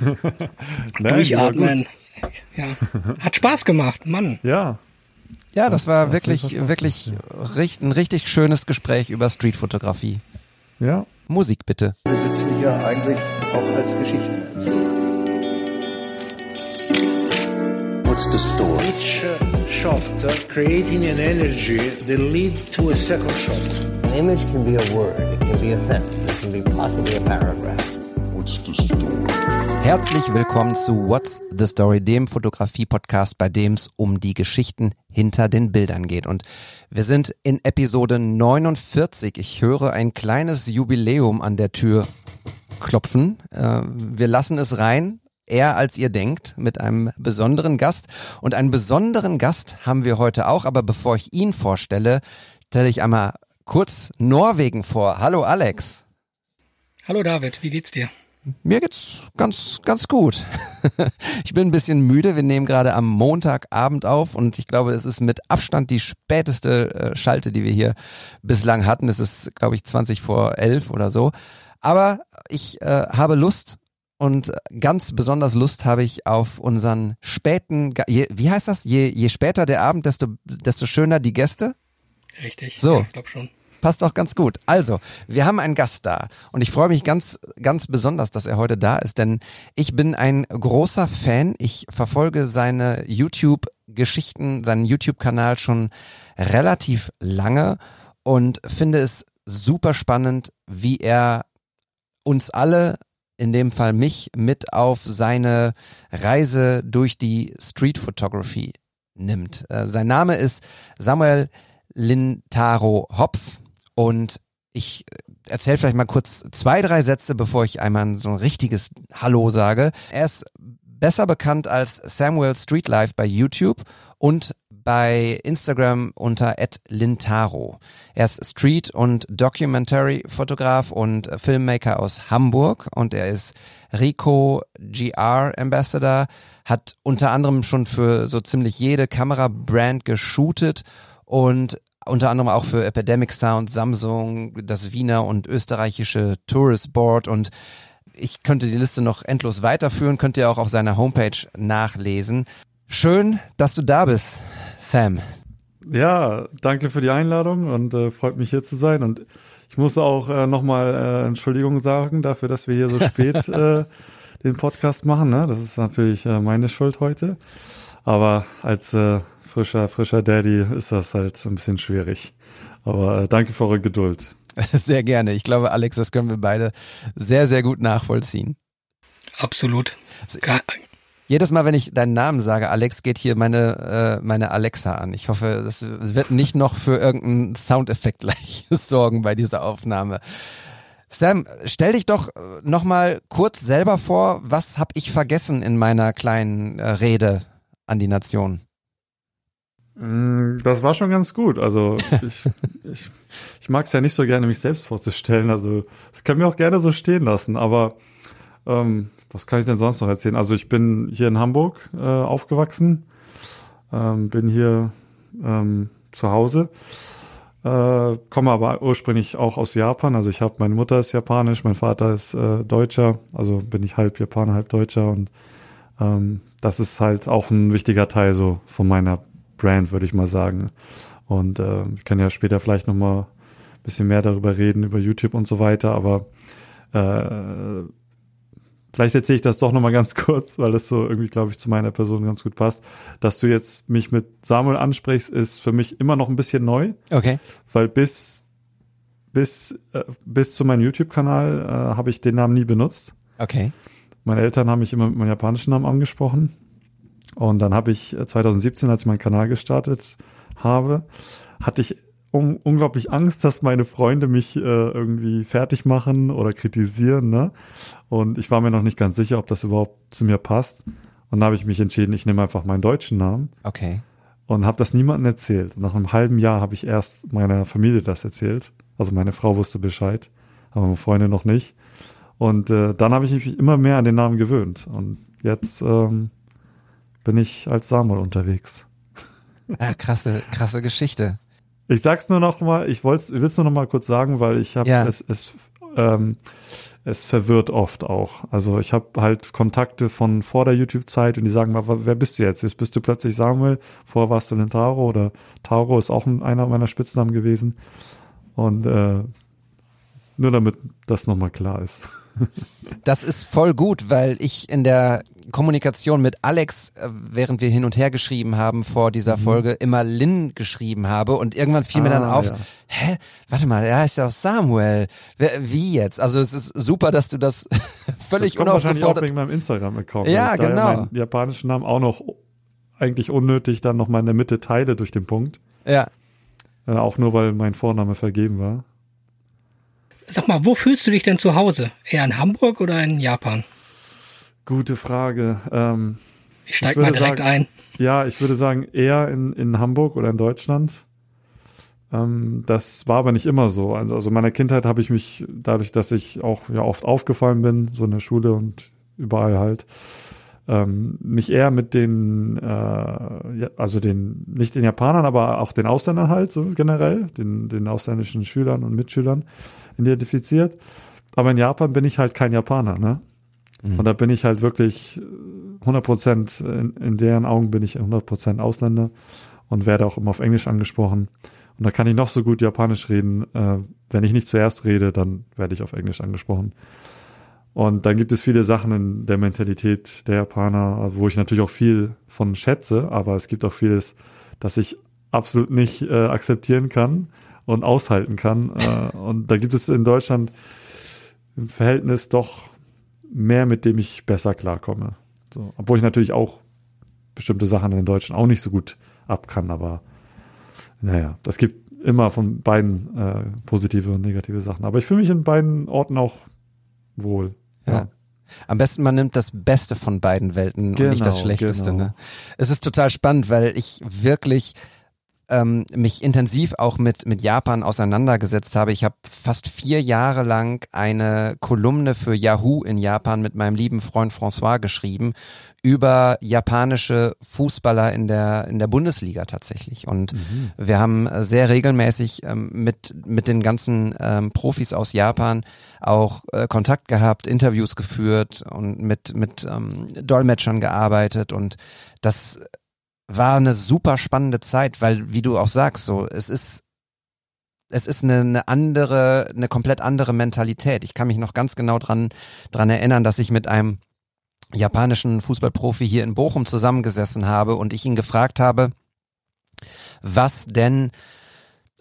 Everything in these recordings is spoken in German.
Nein, Durchatmen. Ja. Hat Spaß gemacht, Mann. Ja. Ja, das war wirklich, wirklich ein richtig schönes Gespräch über Streetfotografie. Ja. Musik bitte. Wir sitzen hier eigentlich auch als Geschichtenerzähler. What's the story? Each uh, shot uh, creating an energy that lead to a second shot. An image can be a word, it can be a sentence, it can be possibly a paragraph. What's the story? Herzlich willkommen zu What's the Story, dem Fotografie-Podcast, bei dem es um die Geschichten hinter den Bildern geht. Und wir sind in Episode 49. Ich höre ein kleines Jubiläum an der Tür klopfen. Äh, wir lassen es rein. Eher als ihr denkt, mit einem besonderen Gast. Und einen besonderen Gast haben wir heute auch. Aber bevor ich ihn vorstelle, stelle ich einmal kurz Norwegen vor. Hallo Alex. Hallo David, wie geht's dir? Mir geht's ganz, ganz gut. ich bin ein bisschen müde. Wir nehmen gerade am Montagabend auf und ich glaube, es ist mit Abstand die späteste äh, Schalte, die wir hier bislang hatten. Es ist, glaube ich, 20 vor 11 oder so. Aber ich äh, habe Lust und ganz besonders Lust habe ich auf unseren späten, je, wie heißt das? Je, je später der Abend, desto, desto schöner die Gäste. Richtig, So. ja, ich glaube schon. Passt auch ganz gut. Also, wir haben einen Gast da und ich freue mich ganz, ganz besonders, dass er heute da ist, denn ich bin ein großer Fan. Ich verfolge seine YouTube-Geschichten, seinen YouTube-Kanal schon relativ lange und finde es super spannend, wie er uns alle, in dem Fall mich, mit auf seine Reise durch die Street Photography nimmt. Äh, sein Name ist Samuel Lintaro Hopf und ich erzähle vielleicht mal kurz zwei, drei Sätze, bevor ich einmal so ein richtiges Hallo sage. Er ist besser bekannt als Samuel Streetlife bei YouTube und bei Instagram unter @lintaro. Er ist Street- und Documentary-Fotograf und Filmmaker aus Hamburg und er ist Rico GR Ambassador, hat unter anderem schon für so ziemlich jede Kamerabrand geshootet und unter anderem auch für Epidemic Sound, Samsung, das Wiener und österreichische Tourist Board und ich könnte die Liste noch endlos weiterführen, könnt ihr auch auf seiner Homepage nachlesen. Schön, dass du da bist, Sam. Ja, danke für die Einladung und äh, freut mich hier zu sein. Und ich muss auch äh, nochmal äh, Entschuldigung sagen dafür, dass wir hier so spät äh, den Podcast machen. Ne? Das ist natürlich äh, meine Schuld heute. Aber als äh, frischer, frischer Daddy ist das halt ein bisschen schwierig. Aber äh, danke für eure Geduld. Sehr gerne. Ich glaube, Alex, das können wir beide sehr, sehr gut nachvollziehen. Absolut. Ga- Jedes Mal, wenn ich deinen Namen sage, Alex, geht hier meine, äh, meine Alexa an. Ich hoffe, das wird nicht noch für irgendeinen Soundeffekt gleich sorgen bei dieser Aufnahme. Sam, stell dich doch nochmal kurz selber vor, was habe ich vergessen in meiner kleinen äh, Rede an die Nation? Mm, Das war schon ganz gut. Also ich, ich, ich mag es ja nicht so gerne, mich selbst vorzustellen. Also das können wir auch gerne so stehen lassen. Aber ähm, was kann ich denn sonst noch erzählen? Also ich bin hier in Hamburg äh, aufgewachsen, ähm, bin hier ähm, zu Hause, äh, komme aber ursprünglich auch aus Japan. Also ich habe, meine Mutter ist japanisch, mein Vater ist äh, Deutscher. Also bin ich halb Japaner, halb Deutscher und ähm, das ist halt auch ein wichtiger Teil so von meiner Brand, würde ich mal sagen. Und äh, ich kann ja später vielleicht noch mal ein bisschen mehr darüber reden, über YouTube und so weiter, aber äh, vielleicht erzähle ich das doch noch mal ganz kurz, weil das so irgendwie, glaube ich, zu meiner Person ganz gut passt. Dass du jetzt mich mit Samuel ansprichst, ist für mich immer noch ein bisschen neu, Okay. weil bis bis äh, bis zu meinem YouTube-Kanal äh, habe ich den Namen nie benutzt. Okay. Meine Eltern haben mich immer mit meinem japanischen Namen angesprochen. Und dann habe ich äh, 2017, als ich meinen Kanal gestartet habe, hatte ich un unglaublich Angst, dass meine Freunde mich äh, irgendwie fertig machen oder kritisieren. Ne? Und ich war mir noch nicht ganz sicher, ob das überhaupt zu mir passt. Und dann habe ich mich entschieden, ich nehme einfach meinen deutschen Namen Okay. und habe das niemandem erzählt. Und nach einem halben Jahr habe ich erst meiner Familie das erzählt. Also meine Frau wusste Bescheid, aber meine Freunde noch nicht. Und äh, dann habe ich mich immer mehr an den Namen gewöhnt. Und jetzt ähm, bin ich als Samuel unterwegs. Ah, krasse, krasse Geschichte. Ich sag's nur noch mal, ich wollte will es nur noch mal kurz sagen, weil ich habe Ja. es, es ähm, es verwirrt oft auch. Also ich habe halt Kontakte von vor der YouTube-Zeit und die sagen mal, wer bist du jetzt? Jetzt bist du plötzlich Samuel, vorher warst du Lentaro oder Tauro ist auch ein- einer meiner Spitznamen gewesen. Und äh, nur damit das nochmal klar ist. Das ist voll gut, weil ich in der Kommunikation mit Alex, äh, während wir hin und her geschrieben haben vor dieser Folge, immer Lin geschrieben habe und irgendwann fiel mir dann Ah, auf, ja. hä, warte mal, er heißt ja auch Samuel. Wie jetzt? Also es ist super, dass du das völlig das kommt wahrscheinlich auch wegen meinem Instagram-Account. Ja, ich da genau. meinen japanischen Namen auch noch eigentlich unnötig dann nochmal in der Mitte teile durch den Punkt. Ja, Äh, auch nur, weil mein Vorname vergeben war. Sag mal, wo fühlst du dich denn zu Hause? Eher in Hamburg oder in Japan? Gute Frage. Ähm, Ich steig Ich mal direkt sagen- ein. Ja, ich würde sagen eher in, in Hamburg oder in Deutschland. Ähm, das war aber nicht immer so. Also, also in meiner Kindheit habe ich mich, dadurch, dass ich auch ja oft aufgefallen bin, so in der Schule und überall halt, ähm, mich eher mit den, äh, also den, nicht den Japanern, aber auch den Ausländern halt, so generell, den, den ausländischen Schülern und Mitschülern identifiziert. Aber in Japan bin ich halt kein Japaner, ne? Und da bin ich halt wirklich äh, 100 Prozent, in, in deren Augen bin ich 100 Prozent Ausländer und werde auch immer auf Englisch angesprochen. Und da kann ich noch so gut Japanisch reden. Äh, wenn ich nicht zuerst rede, dann werde ich auf Englisch angesprochen. Und dann gibt es viele Sachen in der Mentalität der Japaner, also wo ich natürlich auch viel von schätze, aber es gibt auch vieles, das ich absolut nicht äh, akzeptieren kann und aushalten kann. Äh, und da gibt es in Deutschland im Verhältnis doch mehr, mit dem ich besser klarkomme. So, obwohl ich natürlich auch bestimmte Sachen in den Deutschen auch nicht so gut ab kann, aber naja, das gibt immer von beiden äh, positive und negative Sachen. Aber ich fühle mich in beiden Orten auch wohl. Ja. Am besten man nimmt das Beste von beiden Welten und nicht das Genau, Schlechteste. genau. Ne? Es ist total spannend, weil ich wirklich ähm, mich intensiv auch mit, mit Japan auseinandergesetzt habe. Ich habe fast vier Jahre lang eine Kolumne für Yahoo in Japan mit meinem lieben Freund François geschrieben über japanische Fußballer in der in der Bundesliga tatsächlich. Und wir haben äh, sehr regelmäßig ähm, mit mit den ganzen ähm, Profis aus Japan auch äh, Kontakt gehabt, Interviews geführt und mit mit ähm, Dolmetschern gearbeitet. Und das war eine super spannende Zeit, weil wie du auch sagst, so es ist es ist eine, eine andere, eine komplett andere Mentalität. Ich kann mich noch ganz genau dran dran erinnern, dass ich mit einem japanischen Fußballprofi hier in Bochum zusammengesessen habe und ich ihn gefragt habe, was denn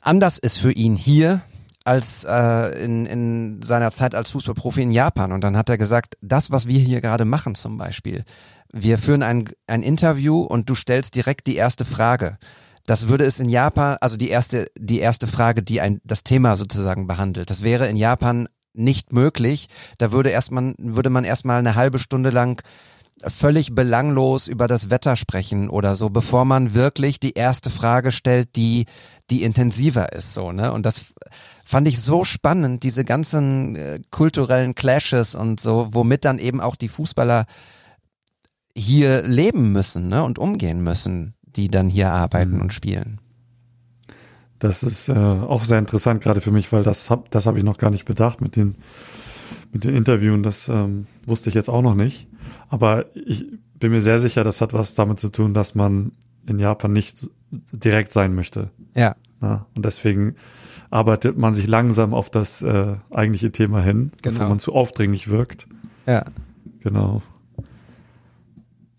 anders ist für ihn hier als äh, in, in seiner Zeit als Fußballprofi in Japan. Und dann hat er gesagt, das, was wir hier gerade machen zum Beispiel, wir führen ein, ein Interview und du stellst direkt die erste Frage. Das würde es in Japan, also die erste, die erste Frage, die ein, das Thema sozusagen behandelt. Das wäre in Japan nicht möglich. Da würde erstmal, würde man erstmal eine halbe Stunde lang völlig belanglos über das Wetter sprechen oder so, bevor man wirklich die erste Frage stellt, die, die intensiver ist, so, ne? Und das fand ich so spannend, diese ganzen äh, kulturellen Clashes und so, womit dann eben auch die Fußballer hier leben müssen, ne? Und umgehen müssen, die dann hier arbeiten und spielen. Das ist äh, auch sehr interessant, gerade für mich, weil das hab, das habe ich noch gar nicht bedacht mit den, mit den Interviewen. Das ähm, wusste ich jetzt auch noch nicht. Aber ich bin mir sehr sicher, das hat was damit zu tun, dass man in Japan nicht direkt sein möchte. Ja. Ja, und deswegen arbeitet man sich langsam auf das äh, eigentliche Thema hin, Genau. bevor man zu aufdringlich wirkt. Ja. Genau.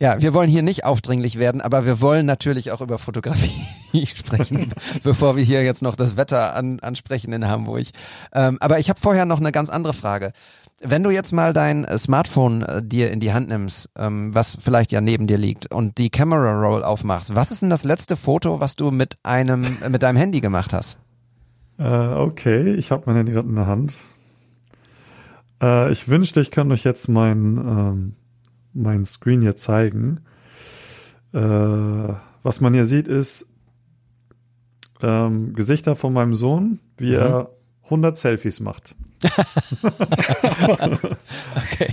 Ja, wir wollen hier nicht aufdringlich werden, aber wir wollen natürlich auch über Fotografie sprechen, bevor wir hier jetzt noch das Wetter an, ansprechen in Hamburg. Ähm, aber ich habe vorher noch eine ganz andere Frage. Wenn du jetzt mal dein äh, Smartphone äh, dir in die Hand nimmst, ähm, was vielleicht ja neben dir liegt, und die Camera Roll aufmachst, was ist denn das letzte Foto, was du mit einem äh, mit deinem Handy gemacht hast? Äh, okay, ich habe mein Handy gerade in der Hand. Äh, ich wünschte, ich könnte euch jetzt mein, ähm, mein Screen hier zeigen. Äh, was man hier sieht, ist ähm, Gesichter von meinem Sohn, wie er 100 Selfies macht.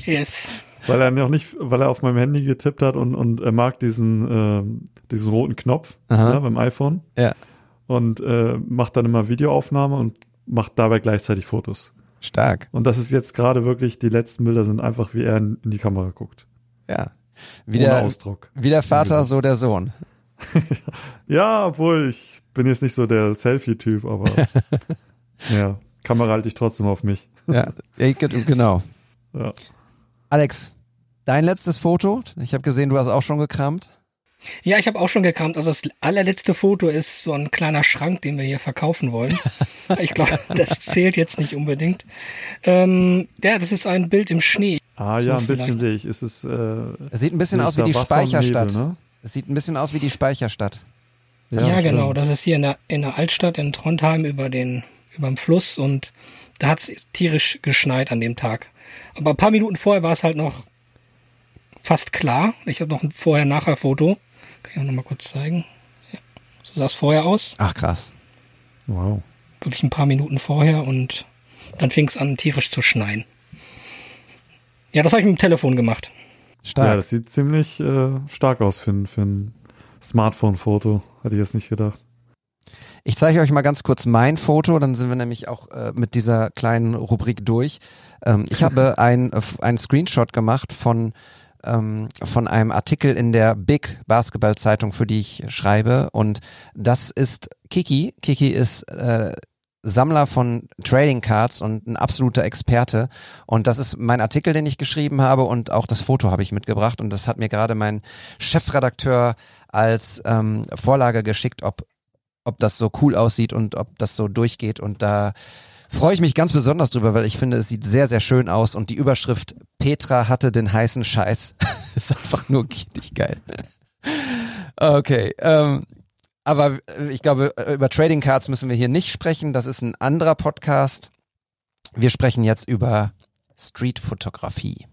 Yes. Weil er noch nicht, weil er auf meinem Handy getippt hat und, und er mag diesen, ähm, diesen roten Knopf ne, beim iPhone Ja. und äh, macht dann immer Videoaufnahme und macht dabei gleichzeitig Fotos. Stark. Und das ist jetzt gerade wirklich, die letzten Bilder sind einfach, wie er in die Kamera guckt. Ja. Wie Ohne der, Ausdruck. wie der Vater, so der Sohn. Ja, obwohl ich bin jetzt nicht so der Selfie-Typ, aber ja, Kamera halte ich trotzdem auf mich. Ja, ja, ge- genau. Ja. Alex, dein letztes Foto? Ich habe gesehen, du hast auch schon gekramt. Ja, ich habe auch schon gekramt. Also das allerletzte Foto ist so ein kleiner Schrank, den wir hier verkaufen wollen. ich glaube, das zählt jetzt nicht unbedingt. Ähm, ja, das ist ein Bild im Schnee. Ah ja, So ein bisschen sehe ich. Es ist, äh, Es sieht ein bisschen aus wie die Wasser Speicherstadt. Nebel, ne? Es sieht ein bisschen aus wie die Speicherstadt. Ja, stimmt. genau. Das ist hier in der, in der Altstadt in Trondheim über den über dem Fluss und da hat's tierisch geschneit an dem Tag. Aber ein paar Minuten vorher war es halt noch fast klar. Ich habe noch ein Vorher-Nachher-Foto. Kann ich auch noch mal kurz zeigen. Ja. So sah es vorher aus. Ach krass. Wow. Wirklich ein paar Minuten vorher und dann fing es an tierisch zu schneien. Ja, das habe ich mit dem Telefon gemacht. Stark. Ja, das sieht ziemlich äh, stark aus für, ein- für ein Smartphone-Foto. Hätte ich jetzt nicht gedacht. Ich zeige euch mal ganz kurz mein Foto, dann sind wir nämlich auch äh, mit dieser kleinen Rubrik durch. Ähm, ich habe ein, äh, ein Screenshot gemacht von, ähm, von einem Artikel in der Big Basketball-Zeitung, für die ich schreibe. Und das ist Kiki. Kiki ist äh, Sammler von Trading Cards und ein absoluter Experte. Und das ist mein Artikel, den ich geschrieben habe und auch das Foto habe ich mitgebracht. Und das hat mir gerade mein Chefredakteur als ähm, Vorlage geschickt, ob ob das so cool aussieht und ob das so durchgeht. Und da freue ich mich ganz besonders drüber, weil ich finde, es sieht sehr, sehr schön aus. Und die Überschrift Petra hatte den heißen Scheiß ist einfach nur richtig geil. Okay, ähm, aber ich glaube, über Trading Cards müssen wir hier nicht sprechen. Das ist ein anderer Podcast. Wir sprechen jetzt über Streetfotografie.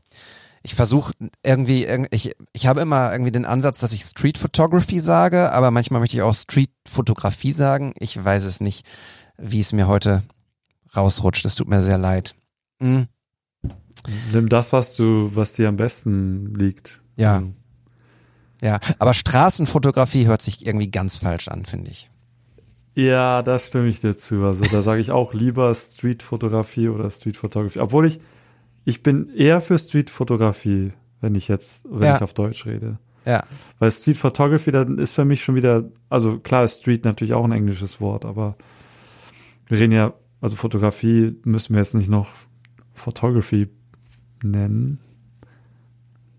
Ich versuche irgendwie, irg- ich, ich habe immer irgendwie den Ansatz, dass ich Street Photography sage, aber manchmal möchte ich auch Street Fotografie sagen. Ich weiß es nicht, wie es mir heute rausrutscht. Es tut mir sehr leid. Hm, Nimm das, was du, was dir am besten liegt. Ja. Ähm, ja, aber Straßenfotografie hört sich irgendwie ganz falsch an, finde ich. Ja, da stimme ich dir zu. Also da sage ich auch lieber Streetfotografie oder Streetfotografie. Obwohl ich, ich bin eher für Streetfotografie, wenn ich jetzt, wenn Ja. ich auf Deutsch rede. Ja, Weil Street Photography, dann ist für mich schon wieder, also klar ist Street natürlich auch ein englisches Wort, aber wir reden ja, also Fotografie müssen wir jetzt nicht noch Photography nennen.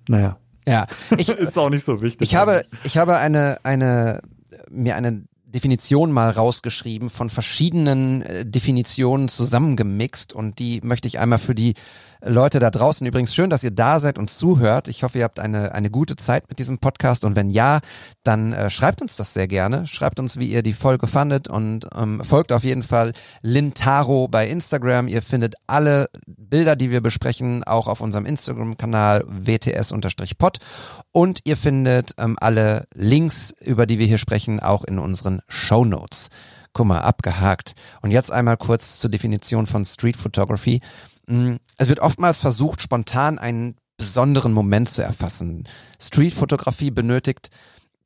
Naja, ja. Ich, ist auch nicht so wichtig. Ich habe, ich habe eine, eine, mir eine Definition mal rausgeschrieben von verschiedenen äh, Definitionen zusammengemixt und die möchte ich einmal für die Leute da draußen. Übrigens schön, dass ihr da seid und zuhört. Ich hoffe, ihr habt eine, eine gute Zeit mit diesem Podcast und wenn ja, dann äh, schreibt uns das sehr gerne. Schreibt uns, wie ihr die Folge fandet und ähm, folgt auf jeden Fall Lintaro bei Instagram. Ihr findet alle Bilder, die wir besprechen, auch auf unserem Instagram-Kanal wts-pod und ihr findet ähm, alle Links, über die wir hier sprechen, auch in unseren Show Notes. Guck mal, abgehakt. Und jetzt einmal kurz zur Definition von Street Photography. Mm, Es wird oftmals versucht, spontan einen besonderen Moment zu erfassen. Streetfotografie benötigt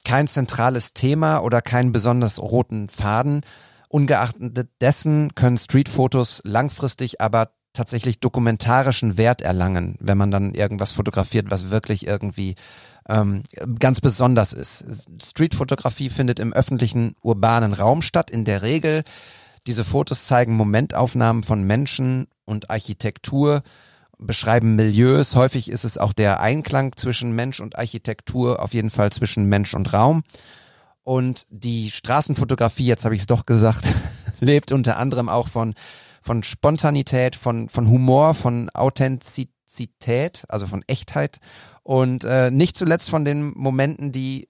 kein zentrales Thema oder keinen besonders roten Faden. Ungeachtet dessen können Streetfotos langfristig aber tatsächlich dokumentarischen Wert erlangen, wenn man dann irgendwas fotografiert, was wirklich irgendwie ähm, ganz besonders ist. Streetfotografie findet im öffentlichen urbanen Raum statt, in der Regel. Diese Fotos zeigen Momentaufnahmen von Menschen und Architektur, beschreiben Milieus. Häufig ist es auch der Einklang zwischen Mensch und Architektur, auf jeden Fall zwischen Mensch und Raum. Und die Straßenfotografie, jetzt habe ich es doch gesagt, lebt unter anderem auch von, von Spontanität, von, von Humor, von Authentizität, also von Echtheit und äh, nicht zuletzt von den Momenten, die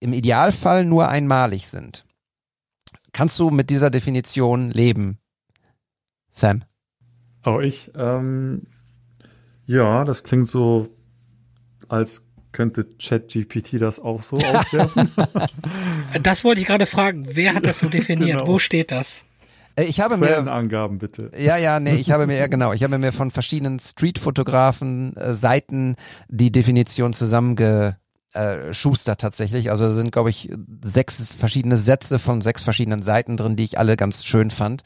im Idealfall nur einmalig sind. Kannst du mit dieser Definition leben, Sam? Oh, ich, ähm, ja, das klingt so, als könnte ChatGPT das auch so auswerfen. Das wollte ich gerade fragen. Wer hat das so definiert? Genau. Wo steht das? Äh, Ich habe mir Quellenangaben bitte. Ja, ja, nee, ich habe mir, ja genau, ich habe mir von verschiedenen Streetfotografen äh, Seiten die Definition zusammenge äh, Schuster tatsächlich. Also sind, glaube ich, sechs verschiedene Sätze von sechs verschiedenen Seiten drin, die ich alle ganz schön fand.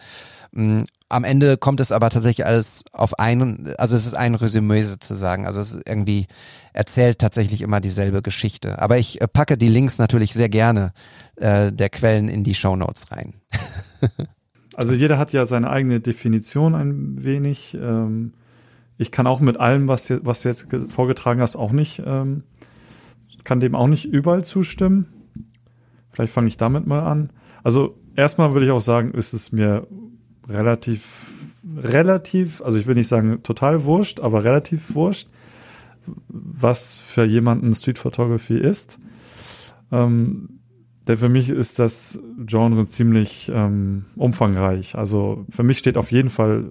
Mm, Am Ende kommt es aber tatsächlich alles auf ein, also es ist ein Resümee sozusagen. Also es ist irgendwie erzählt tatsächlich immer dieselbe Geschichte. Aber ich äh, packe die Links natürlich sehr gerne äh, der Quellen in die Shownotes rein. Also jeder hat ja seine eigene Definition ein wenig. Ähm, ich kann auch mit allem, was, was du jetzt ge- vorgetragen hast, auch nicht, ähm, kann dem auch nicht überall zustimmen. Vielleicht fange ich damit mal an. Also erstmal würde ich auch sagen, ist es mir relativ, relativ, also ich will nicht sagen total wurscht, aber relativ wurscht, was für jemanden Street Photography ist. Ähm, denn für mich ist das Genre ziemlich ähm, umfangreich. Also für mich steht auf jeden Fall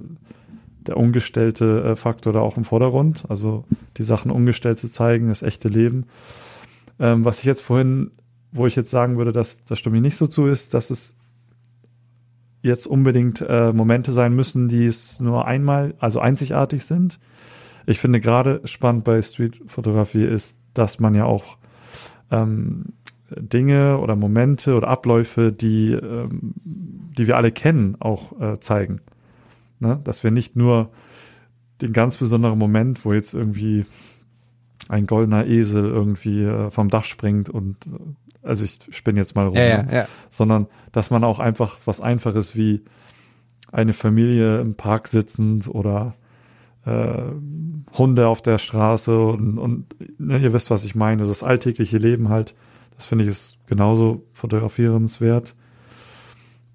der ungestellte äh, Faktor da auch im Vordergrund. Also die Sachen ungestellt zu zeigen, das echte Leben. Ähm, was ich jetzt vorhin, wo ich jetzt sagen würde, dass das stimme ich nicht so zu, ist, dass es jetzt unbedingt äh, Momente sein müssen, die es nur einmal, also einzigartig sind. Ich finde gerade spannend bei Streetfotografie ist, dass man ja auch ähm, Dinge oder Momente oder Abläufe, die, ähm, die wir alle kennen, auch äh, zeigen. Ne? Dass wir nicht nur den ganz besonderen Moment, wo jetzt irgendwie ein goldener Esel irgendwie äh, vom Dach springt und äh, also ich spinne jetzt mal rum, Ja, ja, ne? ja. sondern dass man auch einfach was Einfaches wie eine Familie im Park sitzend oder äh, Hunde auf der Straße und, und ne, ihr wisst, was ich meine, das alltägliche Leben halt, das finde ich ist genauso fotografierenswert.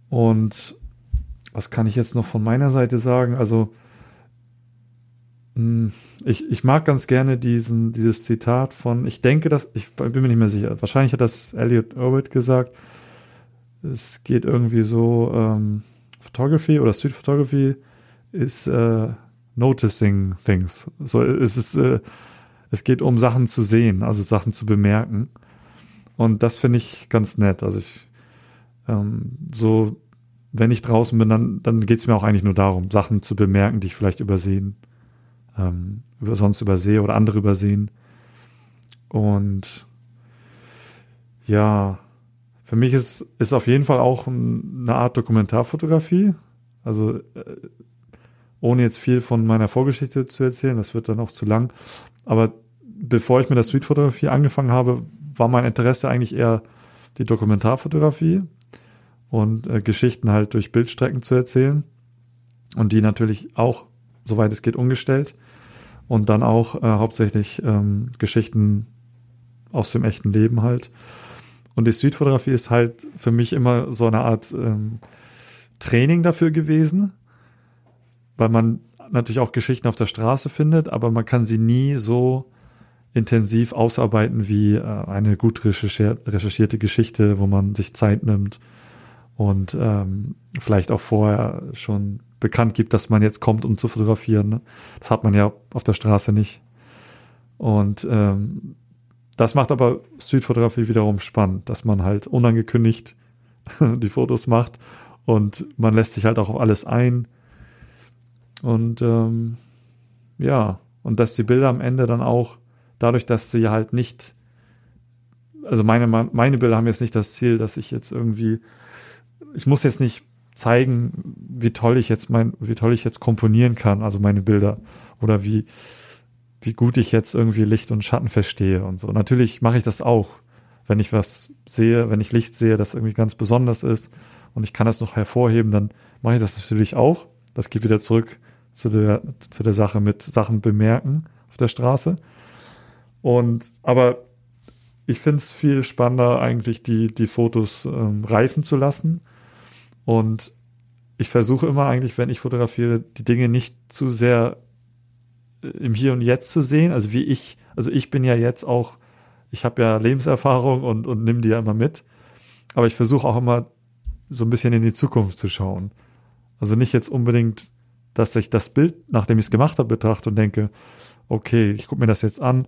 Und was kann ich jetzt noch von meiner Seite sagen? Also ich, ich mag ganz gerne diesen, dieses Zitat von, ich denke, dass, ich bin mir nicht mehr sicher, wahrscheinlich hat das Elliot Irwin gesagt, es geht irgendwie so, ähm, Photography oder Street Photography ist äh, noticing things. So es ist, äh, es geht um Sachen zu sehen, also Sachen zu bemerken. Und das finde ich ganz nett. Also ich ähm, so, wenn ich draußen bin, dann, dann geht es mir auch eigentlich nur darum, Sachen zu bemerken, die ich vielleicht übersehen, ähm, sonst übersehe oder andere übersehen. Und ja, für mich ist, ist auf jeden Fall auch ein- eine Art Dokumentarfotografie. Also äh, ohne jetzt viel von meiner Vorgeschichte zu erzählen, das wird dann auch zu lang. Aber bevor ich mit der Streetfotografie angefangen habe, war mein Interesse eigentlich eher die Dokumentarfotografie und äh, Geschichten halt durch Bildstrecken zu erzählen. Und die natürlich auch, soweit es geht, umgestellt. Und dann auch äh, hauptsächlich ähm, Geschichten aus dem echten Leben halt. Und die Streetfotografie ist halt für mich immer so eine Art ähm, Training dafür gewesen, weil man natürlich auch Geschichten auf der Straße findet, aber man kann sie nie so intensiv ausarbeiten wie äh, eine gut recherchiert, recherchierte Geschichte, wo man sich Zeit nimmt und ähm, vielleicht auch vorher schon bekannt gibt, dass man jetzt kommt, um zu fotografieren. Ne? Das hat man ja auf der Straße nicht. Und ähm, das macht aber Streetfotografie wiederum spannend, dass man halt unangekündigt die Fotos macht und man lässt sich halt auch auf alles ein. Und ähm, ja, und dass die Bilder am Ende dann auch, dadurch, dass sie halt nicht, also meine, meine Bilder haben jetzt nicht das Ziel, dass ich jetzt irgendwie, ich muss jetzt nicht zeigen, wie toll ich jetzt mein, wie toll ich jetzt komponieren kann, also meine Bilder, oder wie, wie gut ich jetzt irgendwie Licht und Schatten verstehe und so. Natürlich mache ich das auch, wenn ich was sehe, wenn ich Licht sehe, das irgendwie ganz besonders ist und ich kann das noch hervorheben, dann mache ich das natürlich auch. Das geht wieder zurück zu der, zu der Sache mit Sachen bemerken auf der Straße. Und, aber ich finde es viel spannender, eigentlich die, die Fotos ähm, reifen zu lassen. Und ich versuche immer eigentlich, wenn ich fotografiere, die Dinge nicht zu sehr äh, im Hier und Jetzt zu sehen. Also wie ich, also ich bin ja jetzt auch, ich habe ja Lebenserfahrung und, und nimm die ja immer mit. Aber ich versuche auch immer so ein bisschen in die Zukunft zu schauen. Also nicht jetzt unbedingt, dass ich das Bild, nachdem ich es gemacht habe, betrachte und denke, okay, ich gucke mir das jetzt an,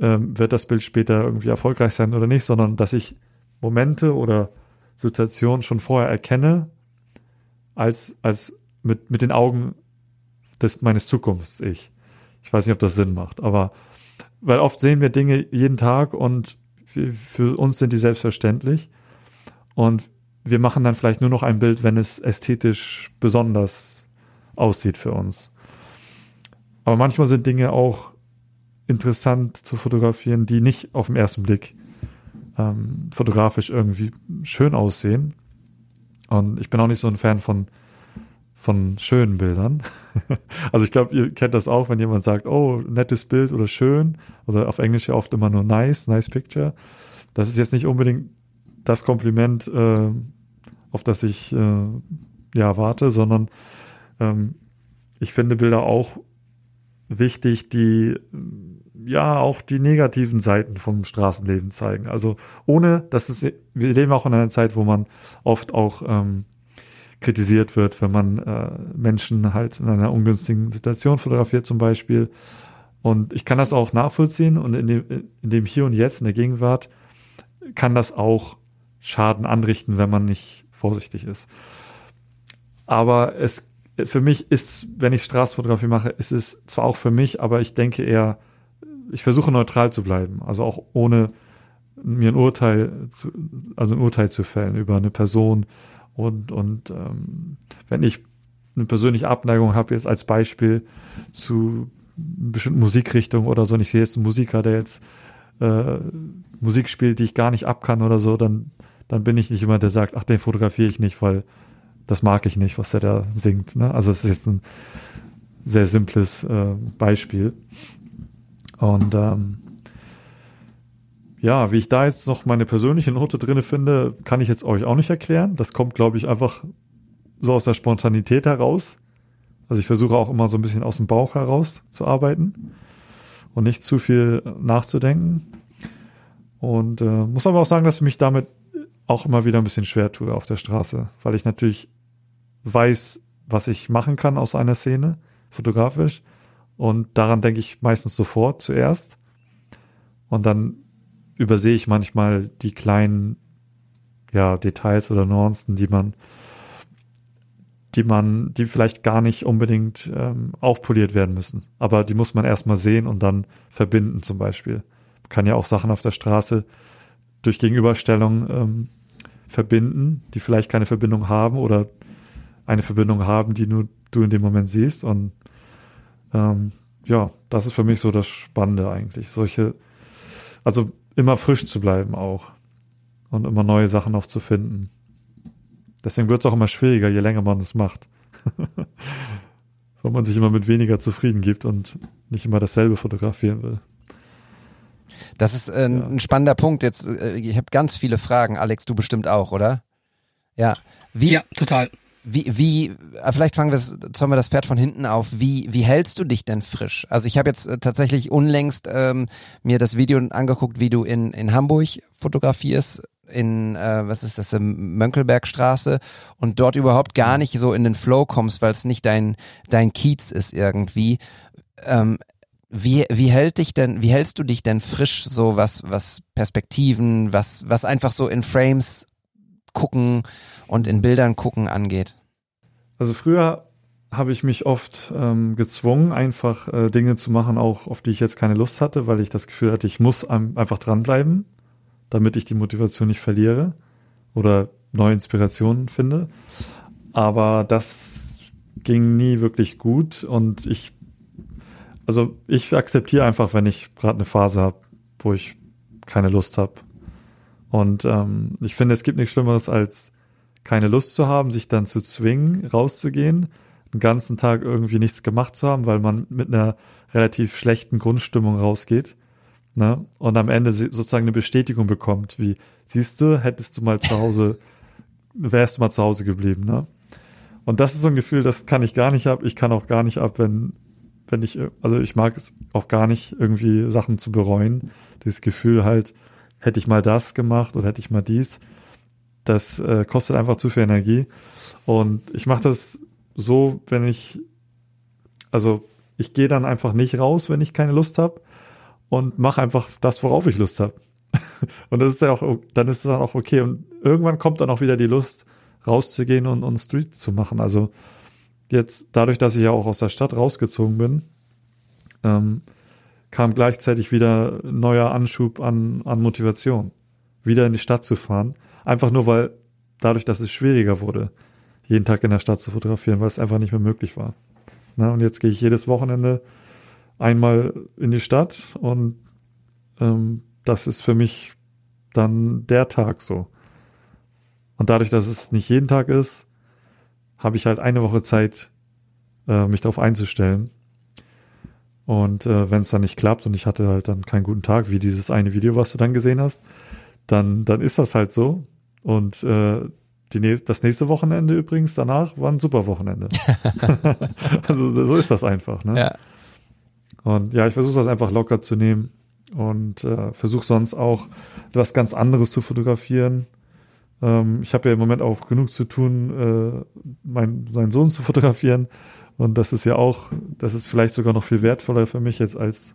ähm, wird das Bild später irgendwie erfolgreich sein oder nicht, sondern dass ich Momente oder Situationen schon vorher erkenne, als, als mit, mit den Augen des, meines Zukunfts-Ich. Ich weiß nicht, ob das Sinn macht, aber weil oft sehen wir Dinge jeden Tag und für, für uns sind die selbstverständlich und wir machen dann vielleicht nur noch ein Bild, wenn es ästhetisch besonders aussieht für uns. Aber manchmal sind Dinge auch interessant zu fotografieren, die nicht auf den ersten Blick ähm, fotografisch irgendwie schön aussehen. Und ich bin auch nicht so ein Fan von, von schönen Bildern. also ich glaube, ihr kennt das auch, wenn jemand sagt, oh, nettes Bild oder schön, oder auf Englisch ja oft immer nur nice, nice picture. Das ist jetzt nicht unbedingt das Kompliment, äh, auf das ich äh, ja warte, sondern ähm, ich finde Bilder auch wichtig, die ja auch die negativen Seiten vom Straßenleben zeigen. Also ohne, dass es, wir leben auch in einer Zeit, wo man oft auch ähm, kritisiert wird, wenn man äh, Menschen halt in einer ungünstigen Situation fotografiert zum Beispiel. Und ich kann das auch nachvollziehen und in dem, in dem Hier und Jetzt, in der Gegenwart, kann das auch Schaden anrichten, wenn man nicht vorsichtig ist. Aber es für mich ist, wenn ich Straßenfotografie mache, ist es zwar auch für mich, aber ich denke eher, ich versuche neutral zu bleiben, also auch ohne mir ein Urteil zu, also ein Urteil zu fällen über eine Person und und ähm, wenn ich eine persönliche Abneigung habe jetzt als Beispiel zu bestimmten Musikrichtungen oder so, und ich sehe jetzt einen Musiker, der jetzt äh, Musik spielt, die ich gar nicht abkann oder so, dann dann bin ich nicht immer der sagt, ach, den fotografiere ich nicht, weil das mag ich nicht, was der da singt. Ne? Also es ist jetzt ein sehr simples äh, Beispiel. Und ähm, ja, wie ich da jetzt noch meine persönliche Note drinne finde, kann ich jetzt euch auch nicht erklären. Das kommt, glaube ich, einfach so aus der Spontanität heraus. Also ich versuche auch immer so ein bisschen aus dem Bauch heraus zu arbeiten und nicht zu viel nachzudenken. Und äh, muss aber auch sagen, dass ich mich damit auch immer wieder ein bisschen schwer tue auf der Straße, weil ich natürlich weiß, was ich machen kann aus einer Szene, fotografisch. Und daran denke ich meistens sofort zuerst. Und dann übersehe ich manchmal die kleinen ja, Details oder Nuancen, die man, die man, die vielleicht gar nicht unbedingt ähm, aufpoliert werden müssen. Aber die muss man erstmal sehen und dann verbinden zum Beispiel. Man kann ja auch Sachen auf der Straße durch Gegenüberstellung ähm, verbinden, die vielleicht keine Verbindung haben oder eine Verbindung haben, die nur du in dem Moment siehst. Und ähm, ja, das ist für mich so das Spannende eigentlich. Solche, also immer frisch zu bleiben auch und immer neue Sachen auch zu finden. Deswegen wird es auch immer schwieriger, je länger man es macht. Weil man sich immer mit weniger zufrieden gibt und nicht immer dasselbe fotografieren will. Das ist äh, ja. ein spannender Punkt. Jetzt, äh, ich habe ganz viele Fragen. Alex, du bestimmt auch, oder? Ja. Wie, ja, total. Wie, wie, äh, vielleicht fangen wir das, wir das Pferd von hinten auf. Wie, wie hältst du dich denn frisch? Also ich habe jetzt äh, tatsächlich unlängst ähm, mir das Video angeguckt, wie du in, in Hamburg fotografierst, in, äh, was ist das, Mönckelbergstraße und dort überhaupt gar nicht so in den Flow kommst, weil es nicht dein, dein Kiez ist irgendwie. Ähm, wie, wie hält dich denn, wie hältst du dich denn frisch, so was, was Perspektiven, was, was einfach so in Frames gucken und in Bildern gucken angeht? Also früher habe ich mich oft ähm, gezwungen, einfach äh, Dinge zu machen, auch auf die ich jetzt keine Lust hatte, weil ich das Gefühl hatte, ich muss einfach dranbleiben, damit ich die Motivation nicht verliere oder neue Inspirationen finde. Aber das ging nie wirklich gut und ich, also ich akzeptiere einfach, wenn ich gerade eine Phase habe, wo ich keine Lust habe. Und ähm, ich finde, es gibt nichts Schlimmeres als keine Lust zu haben, sich dann zu zwingen, rauszugehen, den ganzen Tag irgendwie nichts gemacht zu haben, weil man mit einer relativ schlechten Grundstimmung rausgeht. Ne? Und am Ende sozusagen eine Bestätigung bekommt, wie, siehst du, hättest du mal zu Hause, wärst du mal zu Hause geblieben, ne? Und das ist so ein Gefühl, das kann ich gar nicht ab. Ich kann auch gar nicht ab, wenn, wenn ich, also ich mag es auch gar nicht, irgendwie Sachen zu bereuen. Dieses Gefühl halt, hätte ich mal das gemacht oder hätte ich mal dies. Das äh, kostet einfach zu viel Energie. Und ich mache das so, wenn ich, also ich gehe dann einfach nicht raus, wenn ich keine Lust habe und mache einfach das, worauf ich Lust habe. und das ist ja auch, dann ist es dann auch okay. Und irgendwann kommt dann auch wieder die Lust, rauszugehen und, und Street zu machen. Also jetzt, dadurch, dass ich ja auch aus der Stadt rausgezogen bin, ähm, kam gleichzeitig wieder neuer Anschub an, an Motivation, wieder in die Stadt zu fahren. Einfach nur, weil dadurch, dass es schwieriger wurde, jeden Tag in der Stadt zu fotografieren, weil es einfach nicht mehr möglich war. Na, und jetzt gehe ich jedes Wochenende einmal in die Stadt und ähm, das ist für mich dann der Tag so. Und dadurch, dass es nicht jeden Tag ist, habe ich halt eine Woche Zeit, äh, mich darauf einzustellen. Und äh, wenn es dann nicht klappt und ich hatte halt dann keinen guten Tag, wie dieses eine Video, was du dann gesehen hast, dann, dann ist das halt so. Und äh, die, das nächste Wochenende übrigens danach war ein super Wochenende. also so ist das einfach. Ne? Ja. Und ja, ich versuche das einfach locker zu nehmen und äh, versuche sonst auch was ganz anderes zu fotografieren. Ähm, ich habe ja im Moment auch genug zu tun, äh, mein, meinen Sohn zu fotografieren. Und das ist ja auch, das ist vielleicht sogar noch viel wertvoller für mich jetzt als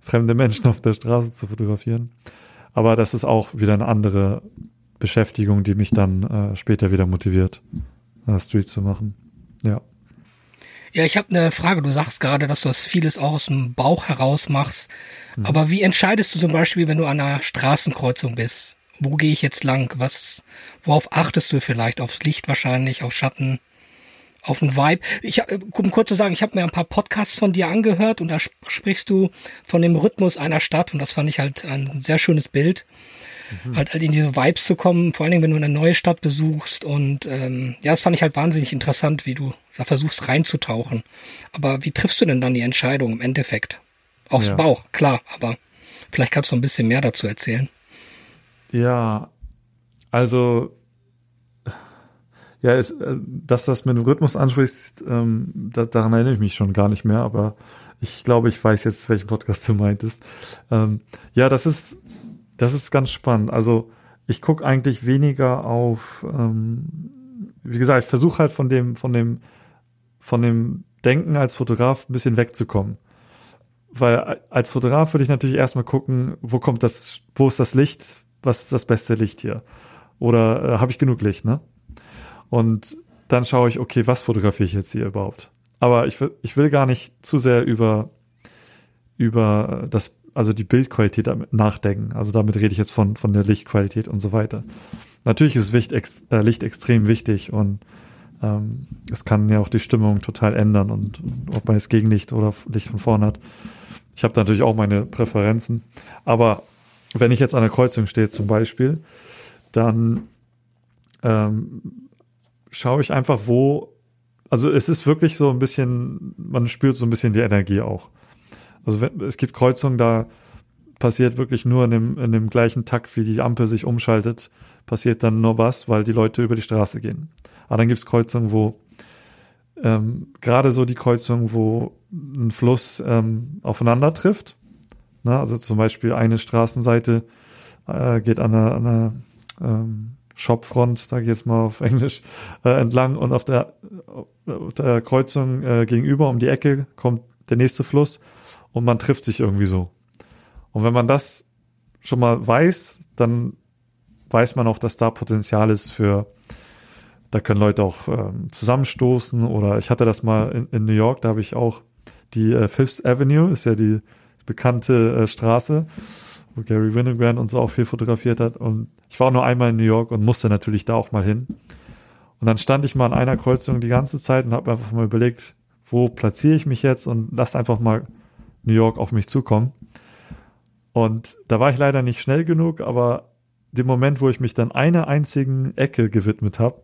fremde Menschen auf der Straße zu fotografieren. Aber das ist auch wieder eine andere Beschäftigung, die mich dann äh, später wieder motiviert, äh, Street zu machen. Ja. Ja, ich habe eine Frage. Du sagst gerade, dass du das vieles auch aus dem Bauch heraus machst. Mhm. Aber wie entscheidest du zum Beispiel, wenn du an einer Straßenkreuzung bist? Wo gehe ich jetzt lang? Was, worauf achtest du vielleicht? Aufs Licht wahrscheinlich, auf Schatten, auf den Vibe? Ich, äh, um kurz zu sagen, ich habe mir ein paar Podcasts von dir angehört und da sprichst du von dem Rhythmus einer Stadt und das fand ich halt ein sehr schönes Bild mhm. halt, halt in diese Vibes zu kommen, vor allen Dingen, wenn du eine neue Stadt besuchst. Und ähm, ja, das fand ich halt wahnsinnig interessant, wie du da versuchst reinzutauchen. Aber wie triffst du denn dann die Entscheidung im Endeffekt? Aus ja. Bauch, klar, aber vielleicht kannst du ein bisschen mehr dazu erzählen. Ja, also ja, ist, äh, dass das mit dem Rhythmus ansprichst, ähm, da, daran erinnere ich mich schon gar nicht mehr, aber ich glaube, ich weiß jetzt, welchen Podcast du meintest. Ähm, ja, das ist das ist ganz spannend. Also ich gucke eigentlich weniger auf, ähm, wie gesagt, ich versuche halt von dem, von dem, von dem Denken als Fotograf ein bisschen wegzukommen. Weil als Fotograf würde ich natürlich erstmal gucken, wo kommt das, wo ist das Licht, was ist das beste Licht hier? Oder äh, habe ich genug Licht, ne? Und dann schaue ich, okay, was fotografiere ich jetzt hier überhaupt? Aber ich, ich will gar nicht zu sehr über, über das also die Bildqualität nachdenken. Also damit rede ich jetzt von, von der Lichtqualität und so weiter. Natürlich ist Licht, ex, äh, Licht extrem wichtig und ähm, es kann ja auch die Stimmung total ändern und, und ob man jetzt Gegenlicht oder Licht von vorne hat. Ich habe natürlich auch meine Präferenzen. Aber wenn ich jetzt an der Kreuzung stehe zum Beispiel, dann ähm, schaue ich einfach, wo, also es ist wirklich so ein bisschen, man spürt so ein bisschen die Energie auch. Also es gibt Kreuzungen, da passiert wirklich nur in dem, in dem gleichen Takt, wie die Ampel sich umschaltet, passiert dann nur was, weil die Leute über die Straße gehen. Aber dann gibt es Kreuzungen, wo ähm, gerade so die Kreuzungen, wo ein Fluss ähm, aufeinander trifft. Na, also zum Beispiel eine Straßenseite äh, geht an einer, einer ähm, Shopfront, sage ich jetzt mal auf Englisch, äh, entlang und auf der, auf der Kreuzung äh, gegenüber um die Ecke kommt der nächste Fluss und man trifft sich irgendwie so. Und wenn man das schon mal weiß, dann weiß man auch, dass da Potenzial ist für, da können Leute auch ähm, zusammenstoßen oder ich hatte das mal in, in New York, da habe ich auch die äh, Fifth Avenue, ist ja die bekannte äh, Straße, wo Gary Winogrand und so auch viel fotografiert hat und ich war nur einmal in New York und musste natürlich da auch mal hin. Und dann stand ich mal an einer Kreuzung die ganze Zeit und habe einfach mal überlegt, wo platziere ich mich jetzt und lass einfach mal New York auf mich zukommen. Und da war ich leider nicht schnell genug, aber dem Moment, wo ich mich dann einer einzigen Ecke gewidmet habe,